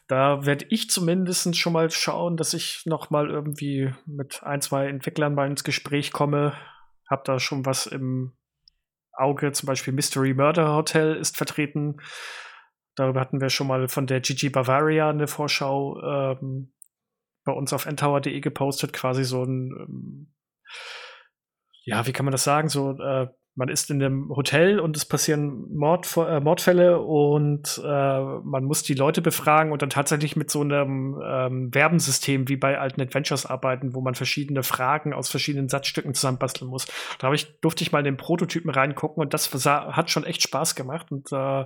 Speaker 1: da werde ich zumindest schon mal schauen, dass ich noch mal irgendwie mit ein, zwei Entwicklern mal ins Gespräch komme. Hab da schon was im Auge, zum Beispiel Mystery Murder Hotel ist vertreten. Darüber hatten wir schon mal von der GG Bavaria eine Vorschau ähm, bei uns auf ntower.de gepostet, quasi so ein, ähm, ja, wie kann man das sagen, so äh, man ist in einem Hotel und es passieren Mord, äh, Mordfälle und äh, man muss die Leute befragen und dann tatsächlich mit so einem ähm, Werbensystem wie bei alten Adventures arbeiten, wo man verschiedene Fragen aus verschiedenen Satzstücken zusammenbasteln muss. Da ich, durfte ich mal in den Prototypen reingucken und das sah, hat schon echt Spaß gemacht und äh,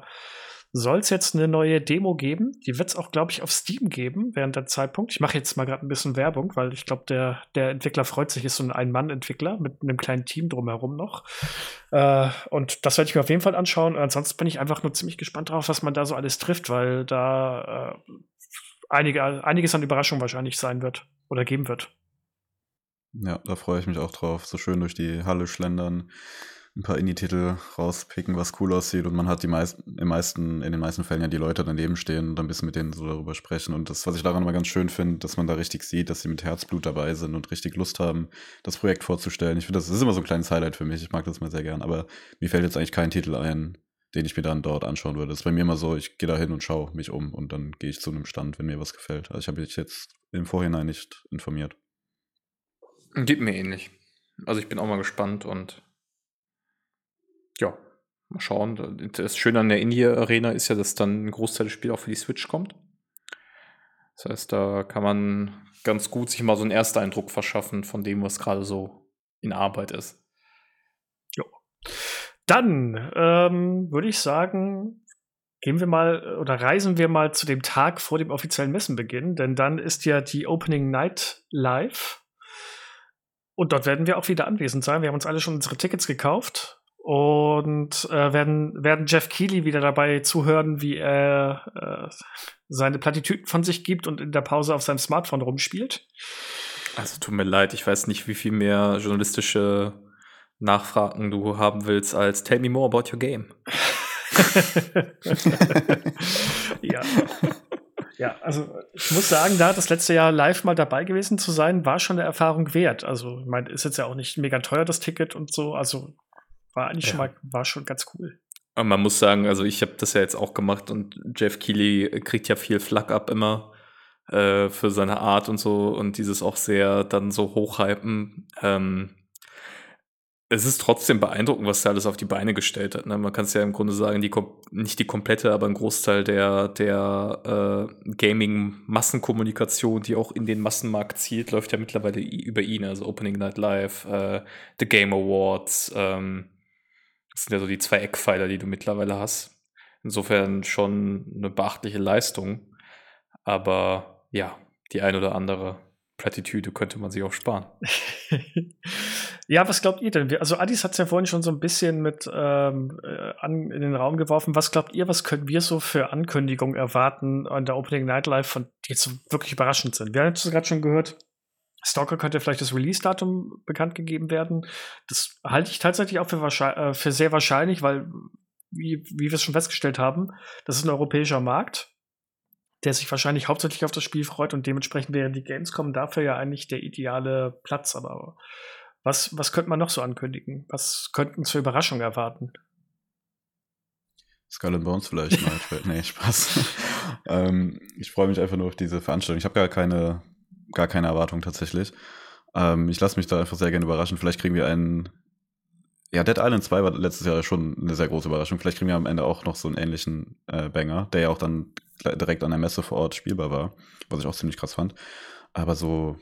Speaker 1: soll es jetzt eine neue Demo geben. Die wird es auch, glaube ich, auf Steam geben während der Zeitpunkt. Ich mache jetzt mal gerade ein bisschen Werbung, weil ich glaube, der, der Entwickler freut sich, ist so ein Ein-Mann-Entwickler mit einem kleinen Team drumherum noch. Äh, und das werde ich mir auf jeden Fall anschauen. Ansonsten bin ich einfach nur ziemlich gespannt drauf, was man da so alles trifft, weil da äh, einige, einiges an Überraschung wahrscheinlich sein wird oder geben wird.
Speaker 3: Ja, da freue ich mich auch drauf. So schön durch die Halle schlendern ein paar Indie-Titel rauspicken, was cool aussieht und man hat die meisten, im meisten, in den meisten Fällen ja die Leute daneben stehen und ein bisschen mit denen so darüber sprechen. Und das, was ich daran immer ganz schön finde, dass man da richtig sieht, dass sie mit Herzblut dabei sind und richtig Lust haben, das Projekt vorzustellen. Ich finde, das ist immer so ein kleines Highlight für mich. Ich mag das mal sehr gern. Aber mir fällt jetzt eigentlich kein Titel ein, den ich mir dann dort anschauen würde. Das ist bei mir immer so, ich gehe da hin und schaue mich um und dann gehe ich zu einem Stand, wenn mir was gefällt. Also ich habe mich jetzt im Vorhinein nicht informiert.
Speaker 2: Geht mir ähnlich. Also ich bin auch mal gespannt und ja, mal schauen. Das Schöne an der Indie-Arena ist ja, dass dann ein Großteil des Spiels auch für die Switch kommt. Das heißt, da kann man ganz gut sich mal so einen Ersteindruck verschaffen von dem, was gerade so in Arbeit ist.
Speaker 1: Jo. Dann ähm, würde ich sagen, gehen wir mal oder reisen wir mal zu dem Tag vor dem offiziellen Messenbeginn, denn dann ist ja die Opening Night live. Und dort werden wir auch wieder anwesend sein. Wir haben uns alle schon unsere Tickets gekauft und äh, werden, werden Jeff Keighley wieder dabei zuhören, wie er äh, seine Plattitüden von sich gibt und in der Pause auf seinem Smartphone rumspielt.
Speaker 2: Also tut mir leid, ich weiß nicht, wie viel mehr journalistische Nachfragen du haben willst als Tell me more about your game. (laughs)
Speaker 1: ja. Ja, also ich muss sagen, da das letzte Jahr live mal dabei gewesen zu sein, war schon eine Erfahrung wert. Also, ich meine, ist jetzt ja auch nicht mega teuer, das Ticket und so. Also war eigentlich ja. schon mal, war schon ganz cool.
Speaker 2: Aber man muss sagen, also ich habe das ja jetzt auch gemacht und Jeff Keighley kriegt ja viel Flack ab immer äh, für seine Art und so und dieses auch sehr dann so hochhypen. Ähm, es ist trotzdem beeindruckend, was er alles auf die Beine gestellt hat. Ne? Man kann es ja im Grunde sagen, die nicht die komplette, aber ein Großteil der, der äh, Gaming-Massenkommunikation, die auch in den Massenmarkt zielt, läuft ja mittlerweile über ihn. Also Opening Night Live, äh, The Game Awards, ähm, das sind ja so die zwei Eckpfeiler, die du mittlerweile hast. Insofern schon eine beachtliche Leistung. Aber ja, die ein oder andere Plattitüde könnte man sich auch sparen. (laughs)
Speaker 1: ja, was glaubt ihr denn? Also Adis hat es ja vorhin schon so ein bisschen mit ähm, äh, an, in den Raum geworfen. Was glaubt ihr, was können wir so für Ankündigungen erwarten an der Opening Night Live, von die jetzt wirklich überraschend sind? Wir haben es gerade schon gehört, Stalker könnte vielleicht das Release-Datum bekannt gegeben werden. Das halte ich tatsächlich auch für, äh, für sehr wahrscheinlich, weil, wie, wie wir es schon festgestellt haben, das ist ein europäischer Markt, der sich wahrscheinlich hauptsächlich auf das Spiel freut und dementsprechend wäre die Gamescom dafür ja eigentlich der ideale Platz. Aber was, was könnte man noch so ankündigen? Was könnten uns für Überraschungen erwarten?
Speaker 3: Skull and Bones vielleicht mal. nee, Spaß. (laughs) ähm, ich freue mich einfach nur auf diese Veranstaltung. Ich habe gar keine gar keine Erwartung tatsächlich. Ähm, ich lasse mich da einfach sehr gerne überraschen. Vielleicht kriegen wir einen. Ja, Dead Island 2 war letztes Jahr schon eine sehr große Überraschung. Vielleicht kriegen wir am Ende auch noch so einen ähnlichen äh, Banger, der ja auch dann direkt an der Messe vor Ort spielbar war, was ich auch ziemlich krass fand. Aber so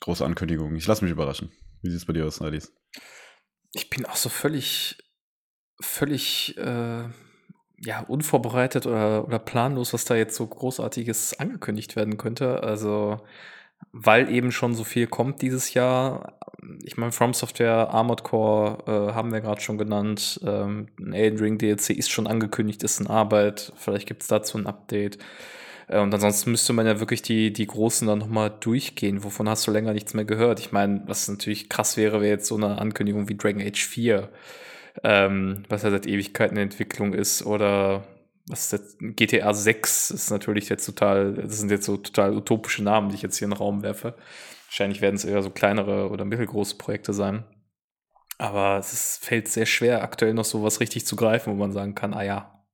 Speaker 3: große Ankündigungen. Ich lasse mich überraschen. Wie sieht es bei dir aus, Nadis?
Speaker 2: Ich bin auch so völlig, völlig äh, ja, unvorbereitet oder, oder planlos, was da jetzt so Großartiges angekündigt werden könnte. Also, weil eben schon so viel kommt dieses Jahr. Ich meine, From Software Armored Core äh, haben wir gerade schon genannt. Ähm, ein Elden Ring DLC ist schon angekündigt, ist in Arbeit. Vielleicht gibt es dazu ein Update. Äh, und ansonsten müsste man ja wirklich die, die Großen dann nochmal durchgehen. Wovon hast du länger nichts mehr gehört? Ich meine, was natürlich krass wäre, wäre jetzt so eine Ankündigung wie Dragon Age 4 ähm, was ja seit Ewigkeiten in Entwicklung ist, oder was ist jetzt, GTA 6 ist natürlich jetzt total, das sind jetzt so total utopische Namen, die ich jetzt hier in den Raum werfe. Wahrscheinlich werden es eher so kleinere oder mittelgroße Projekte sein. Aber es ist, fällt sehr schwer, aktuell noch so was richtig zu greifen, wo man sagen kann, ah ja,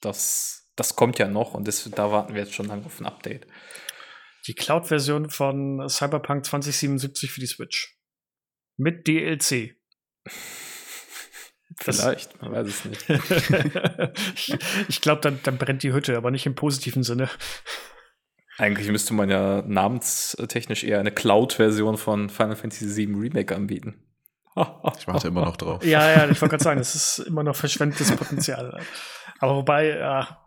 Speaker 2: das, das kommt ja noch und das, da warten wir jetzt schon lange auf ein Update.
Speaker 1: Die Cloud-Version von Cyberpunk 2077 für die Switch. Mit DLC.
Speaker 2: Vielleicht, man weiß es nicht. (laughs)
Speaker 1: ich ich glaube, dann, dann brennt die Hütte, aber nicht im positiven Sinne.
Speaker 2: Eigentlich müsste man ja namenstechnisch eher eine Cloud-Version von Final Fantasy VII Remake anbieten. (laughs)
Speaker 3: ich warte immer noch drauf.
Speaker 1: Ja, ja, ich wollte gerade sagen, es ist immer noch verschwendetes Potenzial. Aber wobei, ja,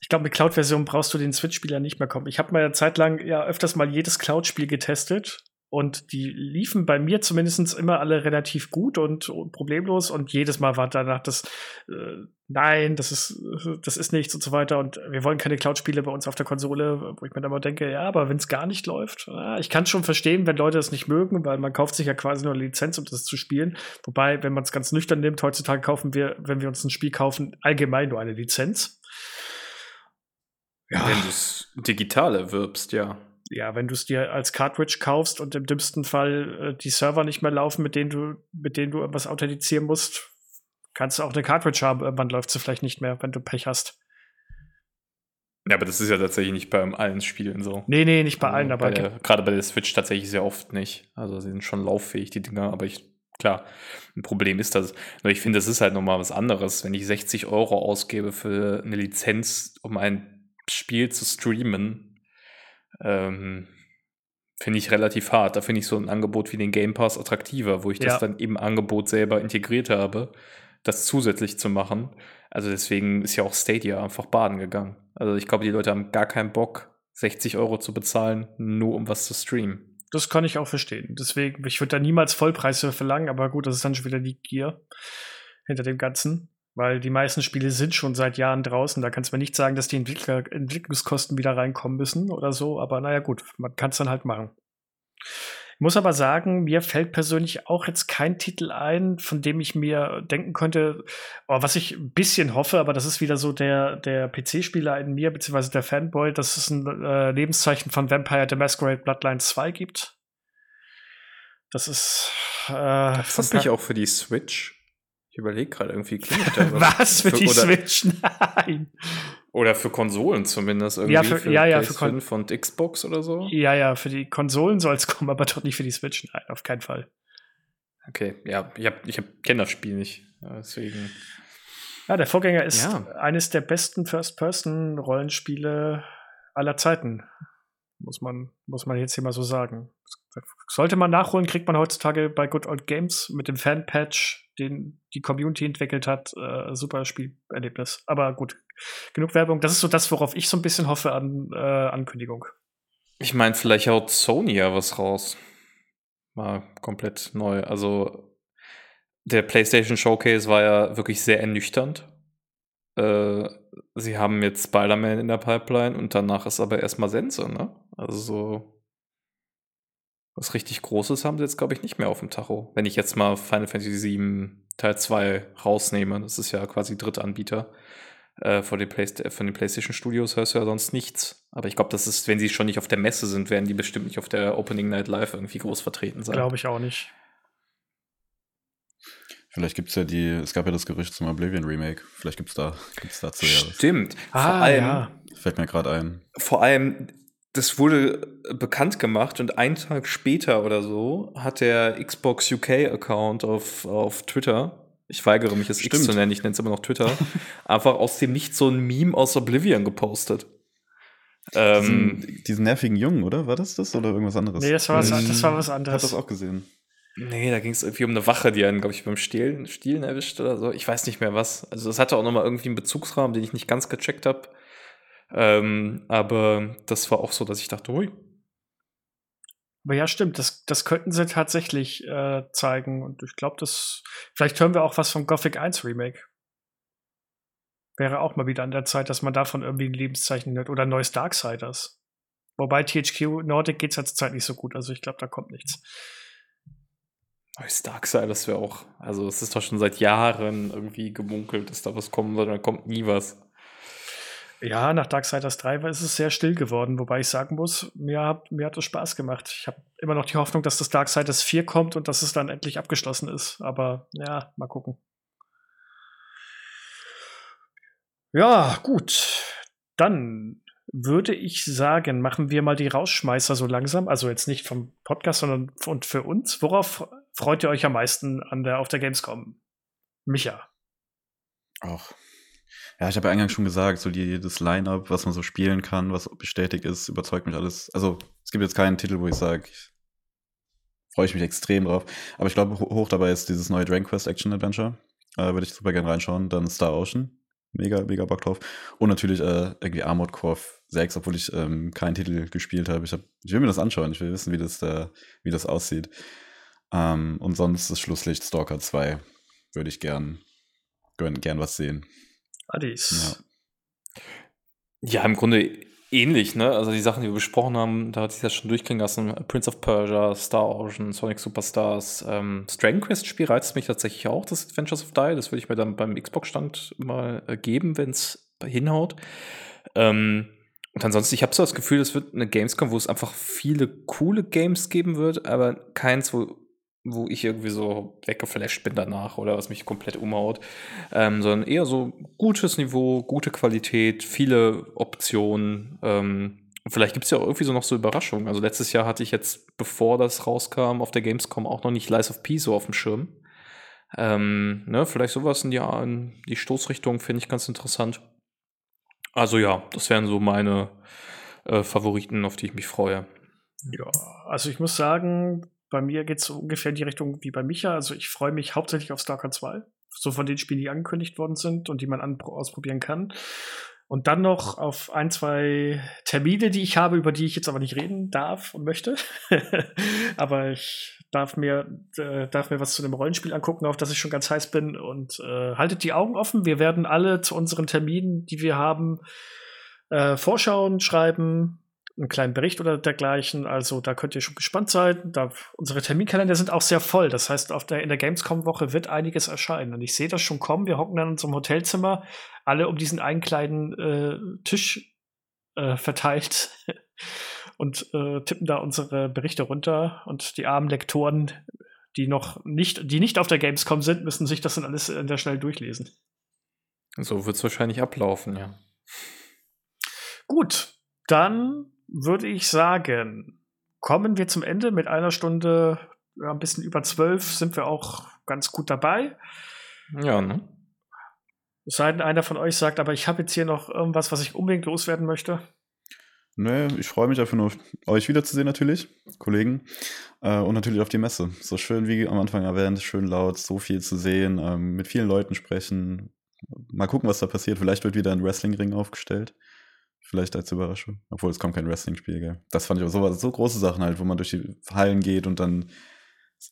Speaker 1: ich glaube, mit Cloud-Version brauchst du den Switch-Spieler nicht mehr kommen. Ich habe mal eine Zeit lang ja öfters mal jedes Cloud-Spiel getestet und die liefen bei mir zumindest immer alle relativ gut und, und problemlos. Und jedes Mal war danach das, äh, nein, das ist, das ist nichts und so weiter. Und wir wollen keine Cloud-Spiele bei uns auf der Konsole, wo ich mir dann mal denke, ja, aber wenn es gar nicht läuft, ja, ich kann schon verstehen, wenn Leute das nicht mögen, weil man kauft sich ja quasi nur eine Lizenz, um das zu spielen. Wobei, wenn man es ganz nüchtern nimmt, heutzutage kaufen wir, wenn wir uns ein Spiel kaufen, allgemein nur eine Lizenz.
Speaker 2: Ja. Wenn du es digital erwirbst, ja
Speaker 1: ja, wenn du es dir als Cartridge kaufst und im dümmsten Fall äh, die Server nicht mehr laufen, mit denen du, mit denen du irgendwas authentizieren musst, kannst du auch eine Cartridge haben. Irgendwann läuft sie vielleicht nicht mehr, wenn du Pech hast.
Speaker 2: Ja, aber das ist ja tatsächlich nicht bei allen Spielen so.
Speaker 1: Nee, nee, nicht bei also allen, aber.
Speaker 2: Gerade bei der Switch tatsächlich sehr oft nicht. Also sie sind schon lauffähig, die Dinger, aber ich, klar, ein Problem ist das. Nur ich finde, das ist halt nochmal was anderes. Wenn ich 60 Euro ausgebe für eine Lizenz, um ein Spiel zu streamen, ähm, finde ich relativ hart. Da finde ich so ein Angebot wie den Game Pass attraktiver, wo ich ja. das dann im Angebot selber integriert habe, das zusätzlich zu machen. Also deswegen ist ja auch Stadia einfach baden gegangen. Also ich glaube, die Leute haben gar keinen Bock, 60 Euro zu bezahlen, nur um was zu streamen.
Speaker 1: Das kann ich auch verstehen. Deswegen, ich würde da niemals Vollpreise verlangen, aber gut, das ist dann schon wieder die Gier hinter dem Ganzen. Weil die meisten Spiele sind schon seit Jahren draußen. Da kannst du mir nicht sagen, dass die Entwickler Entwicklungskosten wieder reinkommen müssen oder so. Aber naja, gut, man kann es dann halt machen. Ich muss aber sagen, mir fällt persönlich auch jetzt kein Titel ein, von dem ich mir denken könnte, oh, was ich ein bisschen hoffe, aber das ist wieder so der, der PC-Spieler in mir, beziehungsweise der Fanboy, dass es ein äh, Lebenszeichen von Vampire the Masquerade Bloodlines 2 gibt. Das ist.
Speaker 2: Äh, ist das nicht auch für die Switch? Ich überlege gerade, irgendwie (laughs) klingelt da
Speaker 1: was. was für, für die Switch? Nein.
Speaker 2: Oder für Konsolen zumindest irgendwie.
Speaker 1: Ja, für, für ja, ja, für
Speaker 2: Kon und Xbox oder so.
Speaker 1: Ja, ja, für die Konsolen soll es (laughs) kommen, aber doch nicht für die Switch. Nein, auf keinen Fall.
Speaker 2: Okay, ja, ich, hab, ich hab, kenne das Spiel nicht. Deswegen.
Speaker 1: Ja, der Vorgänger ist ja. eines der besten First-Person-Rollenspiele aller Zeiten. Muss man, muss man jetzt hier mal so sagen. Sollte man nachholen, kriegt man heutzutage bei Good Old Games mit dem Fan-Patch, den die Community entwickelt hat, äh, super Spielerlebnis. Aber gut, genug Werbung. Das ist so das, worauf ich so ein bisschen hoffe an äh, Ankündigung.
Speaker 2: Ich meine, vielleicht haut Sony ja was raus. Mal komplett neu. Also der PlayStation Showcase war ja wirklich sehr ernüchternd. Äh, sie haben jetzt Spider-Man in der Pipeline und danach ist aber erstmal Sense, ne? Also so was richtig Großes haben sie jetzt, glaube ich, nicht mehr auf dem Tacho. Wenn ich jetzt mal Final Fantasy VII Teil 2 rausnehme, das ist ja quasi Drittanbieter äh, von, den von den PlayStation Studios, hörst du ja sonst nichts. Aber ich glaube, das ist, wenn sie schon nicht auf der Messe sind, werden die bestimmt nicht auf der Opening Night Live irgendwie groß vertreten sein.
Speaker 1: Glaube ich auch nicht.
Speaker 3: Vielleicht gibt es ja die, es gab ja das Gerücht zum Oblivion Remake. Vielleicht gibt es da, gibt's dazu
Speaker 2: ja Stimmt.
Speaker 1: Ah, vor allem, ja.
Speaker 3: Fällt mir gerade ein.
Speaker 2: Vor allem, das wurde bekannt gemacht und einen Tag später oder so hat der Xbox UK-Account auf, auf Twitter, ich weigere mich es X zu nennen, ich nenne es immer noch Twitter, (laughs) einfach aus dem Nichts so ein Meme aus Oblivion gepostet.
Speaker 3: Ähm, diesen, diesen, nervigen Jungen, oder? War das das oder irgendwas anderes?
Speaker 1: Nee, das war was, das war was anderes.
Speaker 3: Ich hab das auch gesehen.
Speaker 2: Nee, da ging es irgendwie um eine Wache, die einen, glaube ich, beim Stehlen, Stielen erwischt oder so. Ich weiß nicht mehr was. Also das hatte auch nochmal irgendwie einen Bezugsrahmen, den ich nicht ganz gecheckt habe. Ähm, aber das war auch so, dass ich dachte, ui.
Speaker 1: Aber ja, stimmt, das, das könnten sie tatsächlich äh, zeigen. Und ich glaube, das. Vielleicht hören wir auch was vom Gothic 1 Remake. Wäre auch mal wieder an der Zeit, dass man davon irgendwie ein Lebenszeichen hört. Oder neues Darksiders. Wobei THQ Nordic geht es halt Zeit nicht so gut. Also ich glaube, da kommt nichts.
Speaker 2: Neues Darksiders wäre auch. Also es ist doch schon seit Jahren irgendwie gemunkelt, dass da was kommen soll. Da kommt nie was.
Speaker 1: Ja, nach Darksiders 3 ist es sehr still geworden, wobei ich sagen muss, mir hat, mir hat es Spaß gemacht. Ich habe immer noch die Hoffnung, dass das Darksiders 4 kommt und dass es dann endlich abgeschlossen ist. Aber ja, mal gucken. Ja, gut. Dann würde ich sagen, machen wir mal die Rausschmeißer so langsam. Also jetzt nicht vom Podcast, sondern und für uns. Worauf freut ihr euch am meisten an der, auf der Gamescom? Micha.
Speaker 3: Auch. Ja, ich habe ja eingangs schon gesagt, so die, das Line-Up, was man so spielen kann, was bestätigt ist, überzeugt mich alles. Also, es gibt jetzt keinen Titel, wo ich sage, freue ich mich extrem drauf. Aber ich glaube, hoch dabei ist dieses neue Dragon Quest Action Adventure. Äh, Würde ich super gerne reinschauen. Dann Star Ocean. Mega, mega Bock drauf. Und natürlich äh, irgendwie Armored Core 6, obwohl ich ähm, keinen Titel gespielt habe. Ich, hab, ich will mir das anschauen. Ich will wissen, wie das, äh, wie das aussieht. Ähm, und sonst das Schlusslicht Stalker 2. Würde ich gern, gern, gern was sehen.
Speaker 1: Adis.
Speaker 2: Ja. ja, im Grunde ähnlich, ne? Also die Sachen, die wir besprochen haben, da hat sich das schon durchklingen lassen. Prince of Persia, Star Ocean, Sonic Superstars, ähm, das Dragon Quest Spiel reizt mich tatsächlich auch, das Adventures of Die. Das würde ich mir dann beim Xbox-Stand mal äh, geben, wenn es hinhaut. Ähm, und ansonsten, ich habe so das Gefühl, es wird eine Gamescom, wo es einfach viele coole Games geben wird, aber keins, wo wo ich irgendwie so weggeflasht bin danach oder was mich komplett umhaut, ähm, sondern eher so gutes Niveau, gute Qualität, viele Optionen. Ähm, vielleicht gibt es ja auch irgendwie so noch so Überraschungen. Also letztes Jahr hatte ich jetzt, bevor das rauskam, auf der Gamescom auch noch nicht Lies of P so auf dem Schirm. Ähm, ne, vielleicht sowas in die, in die Stoßrichtung finde ich ganz interessant. Also ja, das wären so meine äh, Favoriten, auf die ich mich freue.
Speaker 1: Ja, also ich muss sagen, bei mir geht es ungefähr in die Richtung wie bei Micha. Also ich freue mich hauptsächlich auf Stalker 2. So von den Spielen, die angekündigt worden sind und die man ausprobieren kann. Und dann noch auf ein, zwei Termine, die ich habe, über die ich jetzt aber nicht reden darf und möchte. (laughs) aber ich darf mir, äh, darf mir was zu dem Rollenspiel angucken, auf das ich schon ganz heiß bin. Und äh, haltet die Augen offen. Wir werden alle zu unseren Terminen, die wir haben, äh, Vorschauen schreiben, einen kleinen Bericht oder dergleichen. Also da könnt ihr schon gespannt sein. Da, unsere Terminkalender sind auch sehr voll. Das heißt, auf der, in der Gamescom-Woche wird einiges erscheinen. Und ich sehe das schon kommen. Wir hocken dann in unserem Hotelzimmer, alle um diesen einen kleinen äh, Tisch äh, verteilt (laughs) und äh, tippen da unsere Berichte runter. Und die armen Lektoren, die noch nicht, die nicht auf der Gamescom sind, müssen sich das dann alles in der schnell durchlesen.
Speaker 2: So wird es wahrscheinlich ablaufen, ja.
Speaker 1: Gut, dann würde ich sagen, kommen wir zum Ende mit einer Stunde, ja, ein bisschen über zwölf, sind wir auch ganz gut dabei.
Speaker 2: Ja, ne?
Speaker 1: Es sei denn, einer von euch sagt, aber ich habe jetzt hier noch irgendwas, was ich unbedingt loswerden möchte.
Speaker 3: Nee, ich freue mich einfach nur, euch wiederzusehen natürlich, Kollegen. Äh, und natürlich auf die Messe. So schön wie am Anfang erwähnt, schön laut, so viel zu sehen, ähm, mit vielen Leuten sprechen. Mal gucken, was da passiert. Vielleicht wird wieder ein Wrestlingring aufgestellt. Vielleicht als Überraschung. Obwohl es kommt kein Wrestling-Spiel, gell? Das fand ich auch so, so große Sachen halt, wo man durch die Hallen geht und dann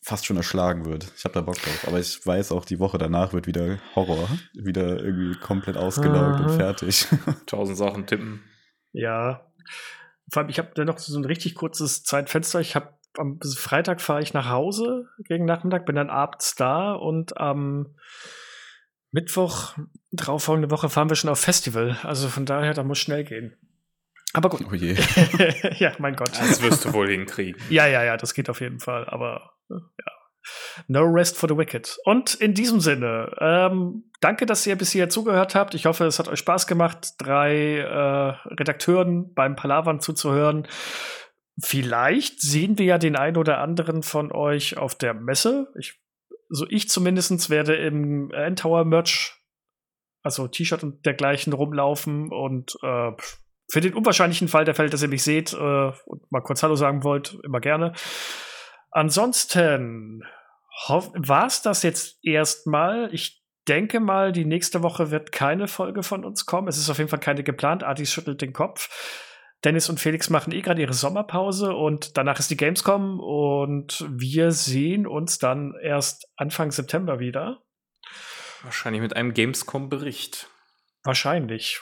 Speaker 3: fast schon erschlagen wird. Ich habe da Bock drauf. Aber ich weiß auch, die Woche danach wird wieder Horror. Wieder irgendwie komplett ausgelaugt und fertig. (laughs)
Speaker 2: Tausend Sachen tippen.
Speaker 1: Ja. Vor allem, ich habe da noch so ein richtig kurzes Zeitfenster. Ich habe am Freitag fahre ich nach Hause gegen Nachmittag, bin dann abends da und am ähm, Mittwoch, folgende Woche fahren wir schon auf Festival. Also von daher, da muss schnell gehen. Aber gut.
Speaker 3: Oh je. (laughs)
Speaker 1: ja, mein Gott.
Speaker 2: Das wirst du wohl hinkriegen.
Speaker 1: ja, ja, ja, das geht auf jeden Fall. Aber ja. No rest for the wicked. Und in diesem Sinne, ähm, danke, dass ihr bis hier zugehört habt. Ich hoffe, es hat euch Spaß gemacht, drei äh, Redakteuren beim Palavern zuzuhören. Vielleicht sehen wir ja den einen oder anderen von euch auf der Messe. Ich so ich zumindest werde im Endtower Merch, also T-Shirt und dergleichen rumlaufen und äh, für den unwahrscheinlichen Fall der Fälle, dass ihr mich seht äh, und mal kurz Hallo sagen wollt, immer gerne. Ansonsten war es das jetzt erstmal. Ich denke mal, die nächste Woche wird keine Folge von uns kommen. Es ist auf jeden Fall keine geplant. Artis schüttelt den Kopf. Dennis und Felix machen eh gerade ihre Sommerpause und danach ist die Gamescom und wir sehen uns dann erst Anfang September wieder.
Speaker 2: Wahrscheinlich mit einem Gamescom-Bericht.
Speaker 1: Wahrscheinlich.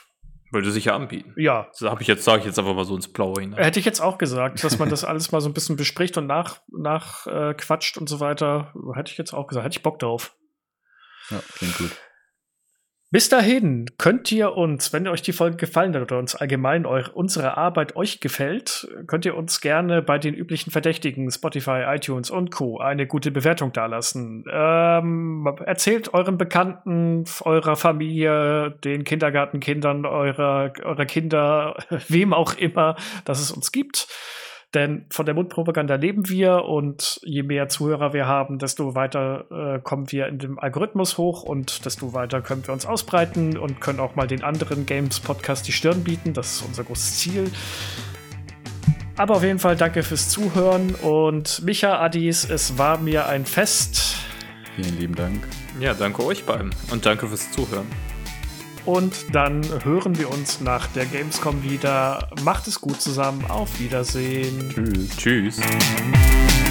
Speaker 2: Würde sich ja anbieten.
Speaker 1: Ja.
Speaker 2: Das habe ich jetzt, sage ich jetzt einfach mal so ins Blaue hinein.
Speaker 1: Hätte ich jetzt auch gesagt, dass man das alles mal so ein bisschen bespricht und nach, nach äh, quatscht und so weiter. Hätte ich jetzt auch gesagt. Hätte ich Bock drauf.
Speaker 3: Ja, klingt gut.
Speaker 1: Bis dahin könnt ihr uns, wenn euch die Folge gefallen hat oder uns allgemein eu unsere Arbeit euch gefällt, könnt ihr uns gerne bei den üblichen Verdächtigen Spotify, iTunes und Co. eine gute Bewertung dalassen. Ähm, erzählt euren Bekannten, eurer Familie, den Kindergartenkindern eurer, eurer Kinder, (laughs) wem auch immer, dass es uns gibt. Denn von der Mundpropaganda leben wir und je mehr Zuhörer wir haben, desto weiter äh, kommen wir in dem Algorithmus hoch und desto weiter können wir uns ausbreiten und können auch mal den anderen Games-Podcast die Stirn bieten. Das ist unser großes Ziel. Aber auf jeden Fall danke fürs Zuhören und Micha Adis, es war mir ein Fest.
Speaker 3: Vielen lieben Dank.
Speaker 2: Ja, danke euch beiden und danke fürs Zuhören.
Speaker 1: Und dann hören wir uns nach der Gamescom wieder. Macht es gut zusammen. Auf Wiedersehen.
Speaker 3: Tschüss.
Speaker 2: Tschüss.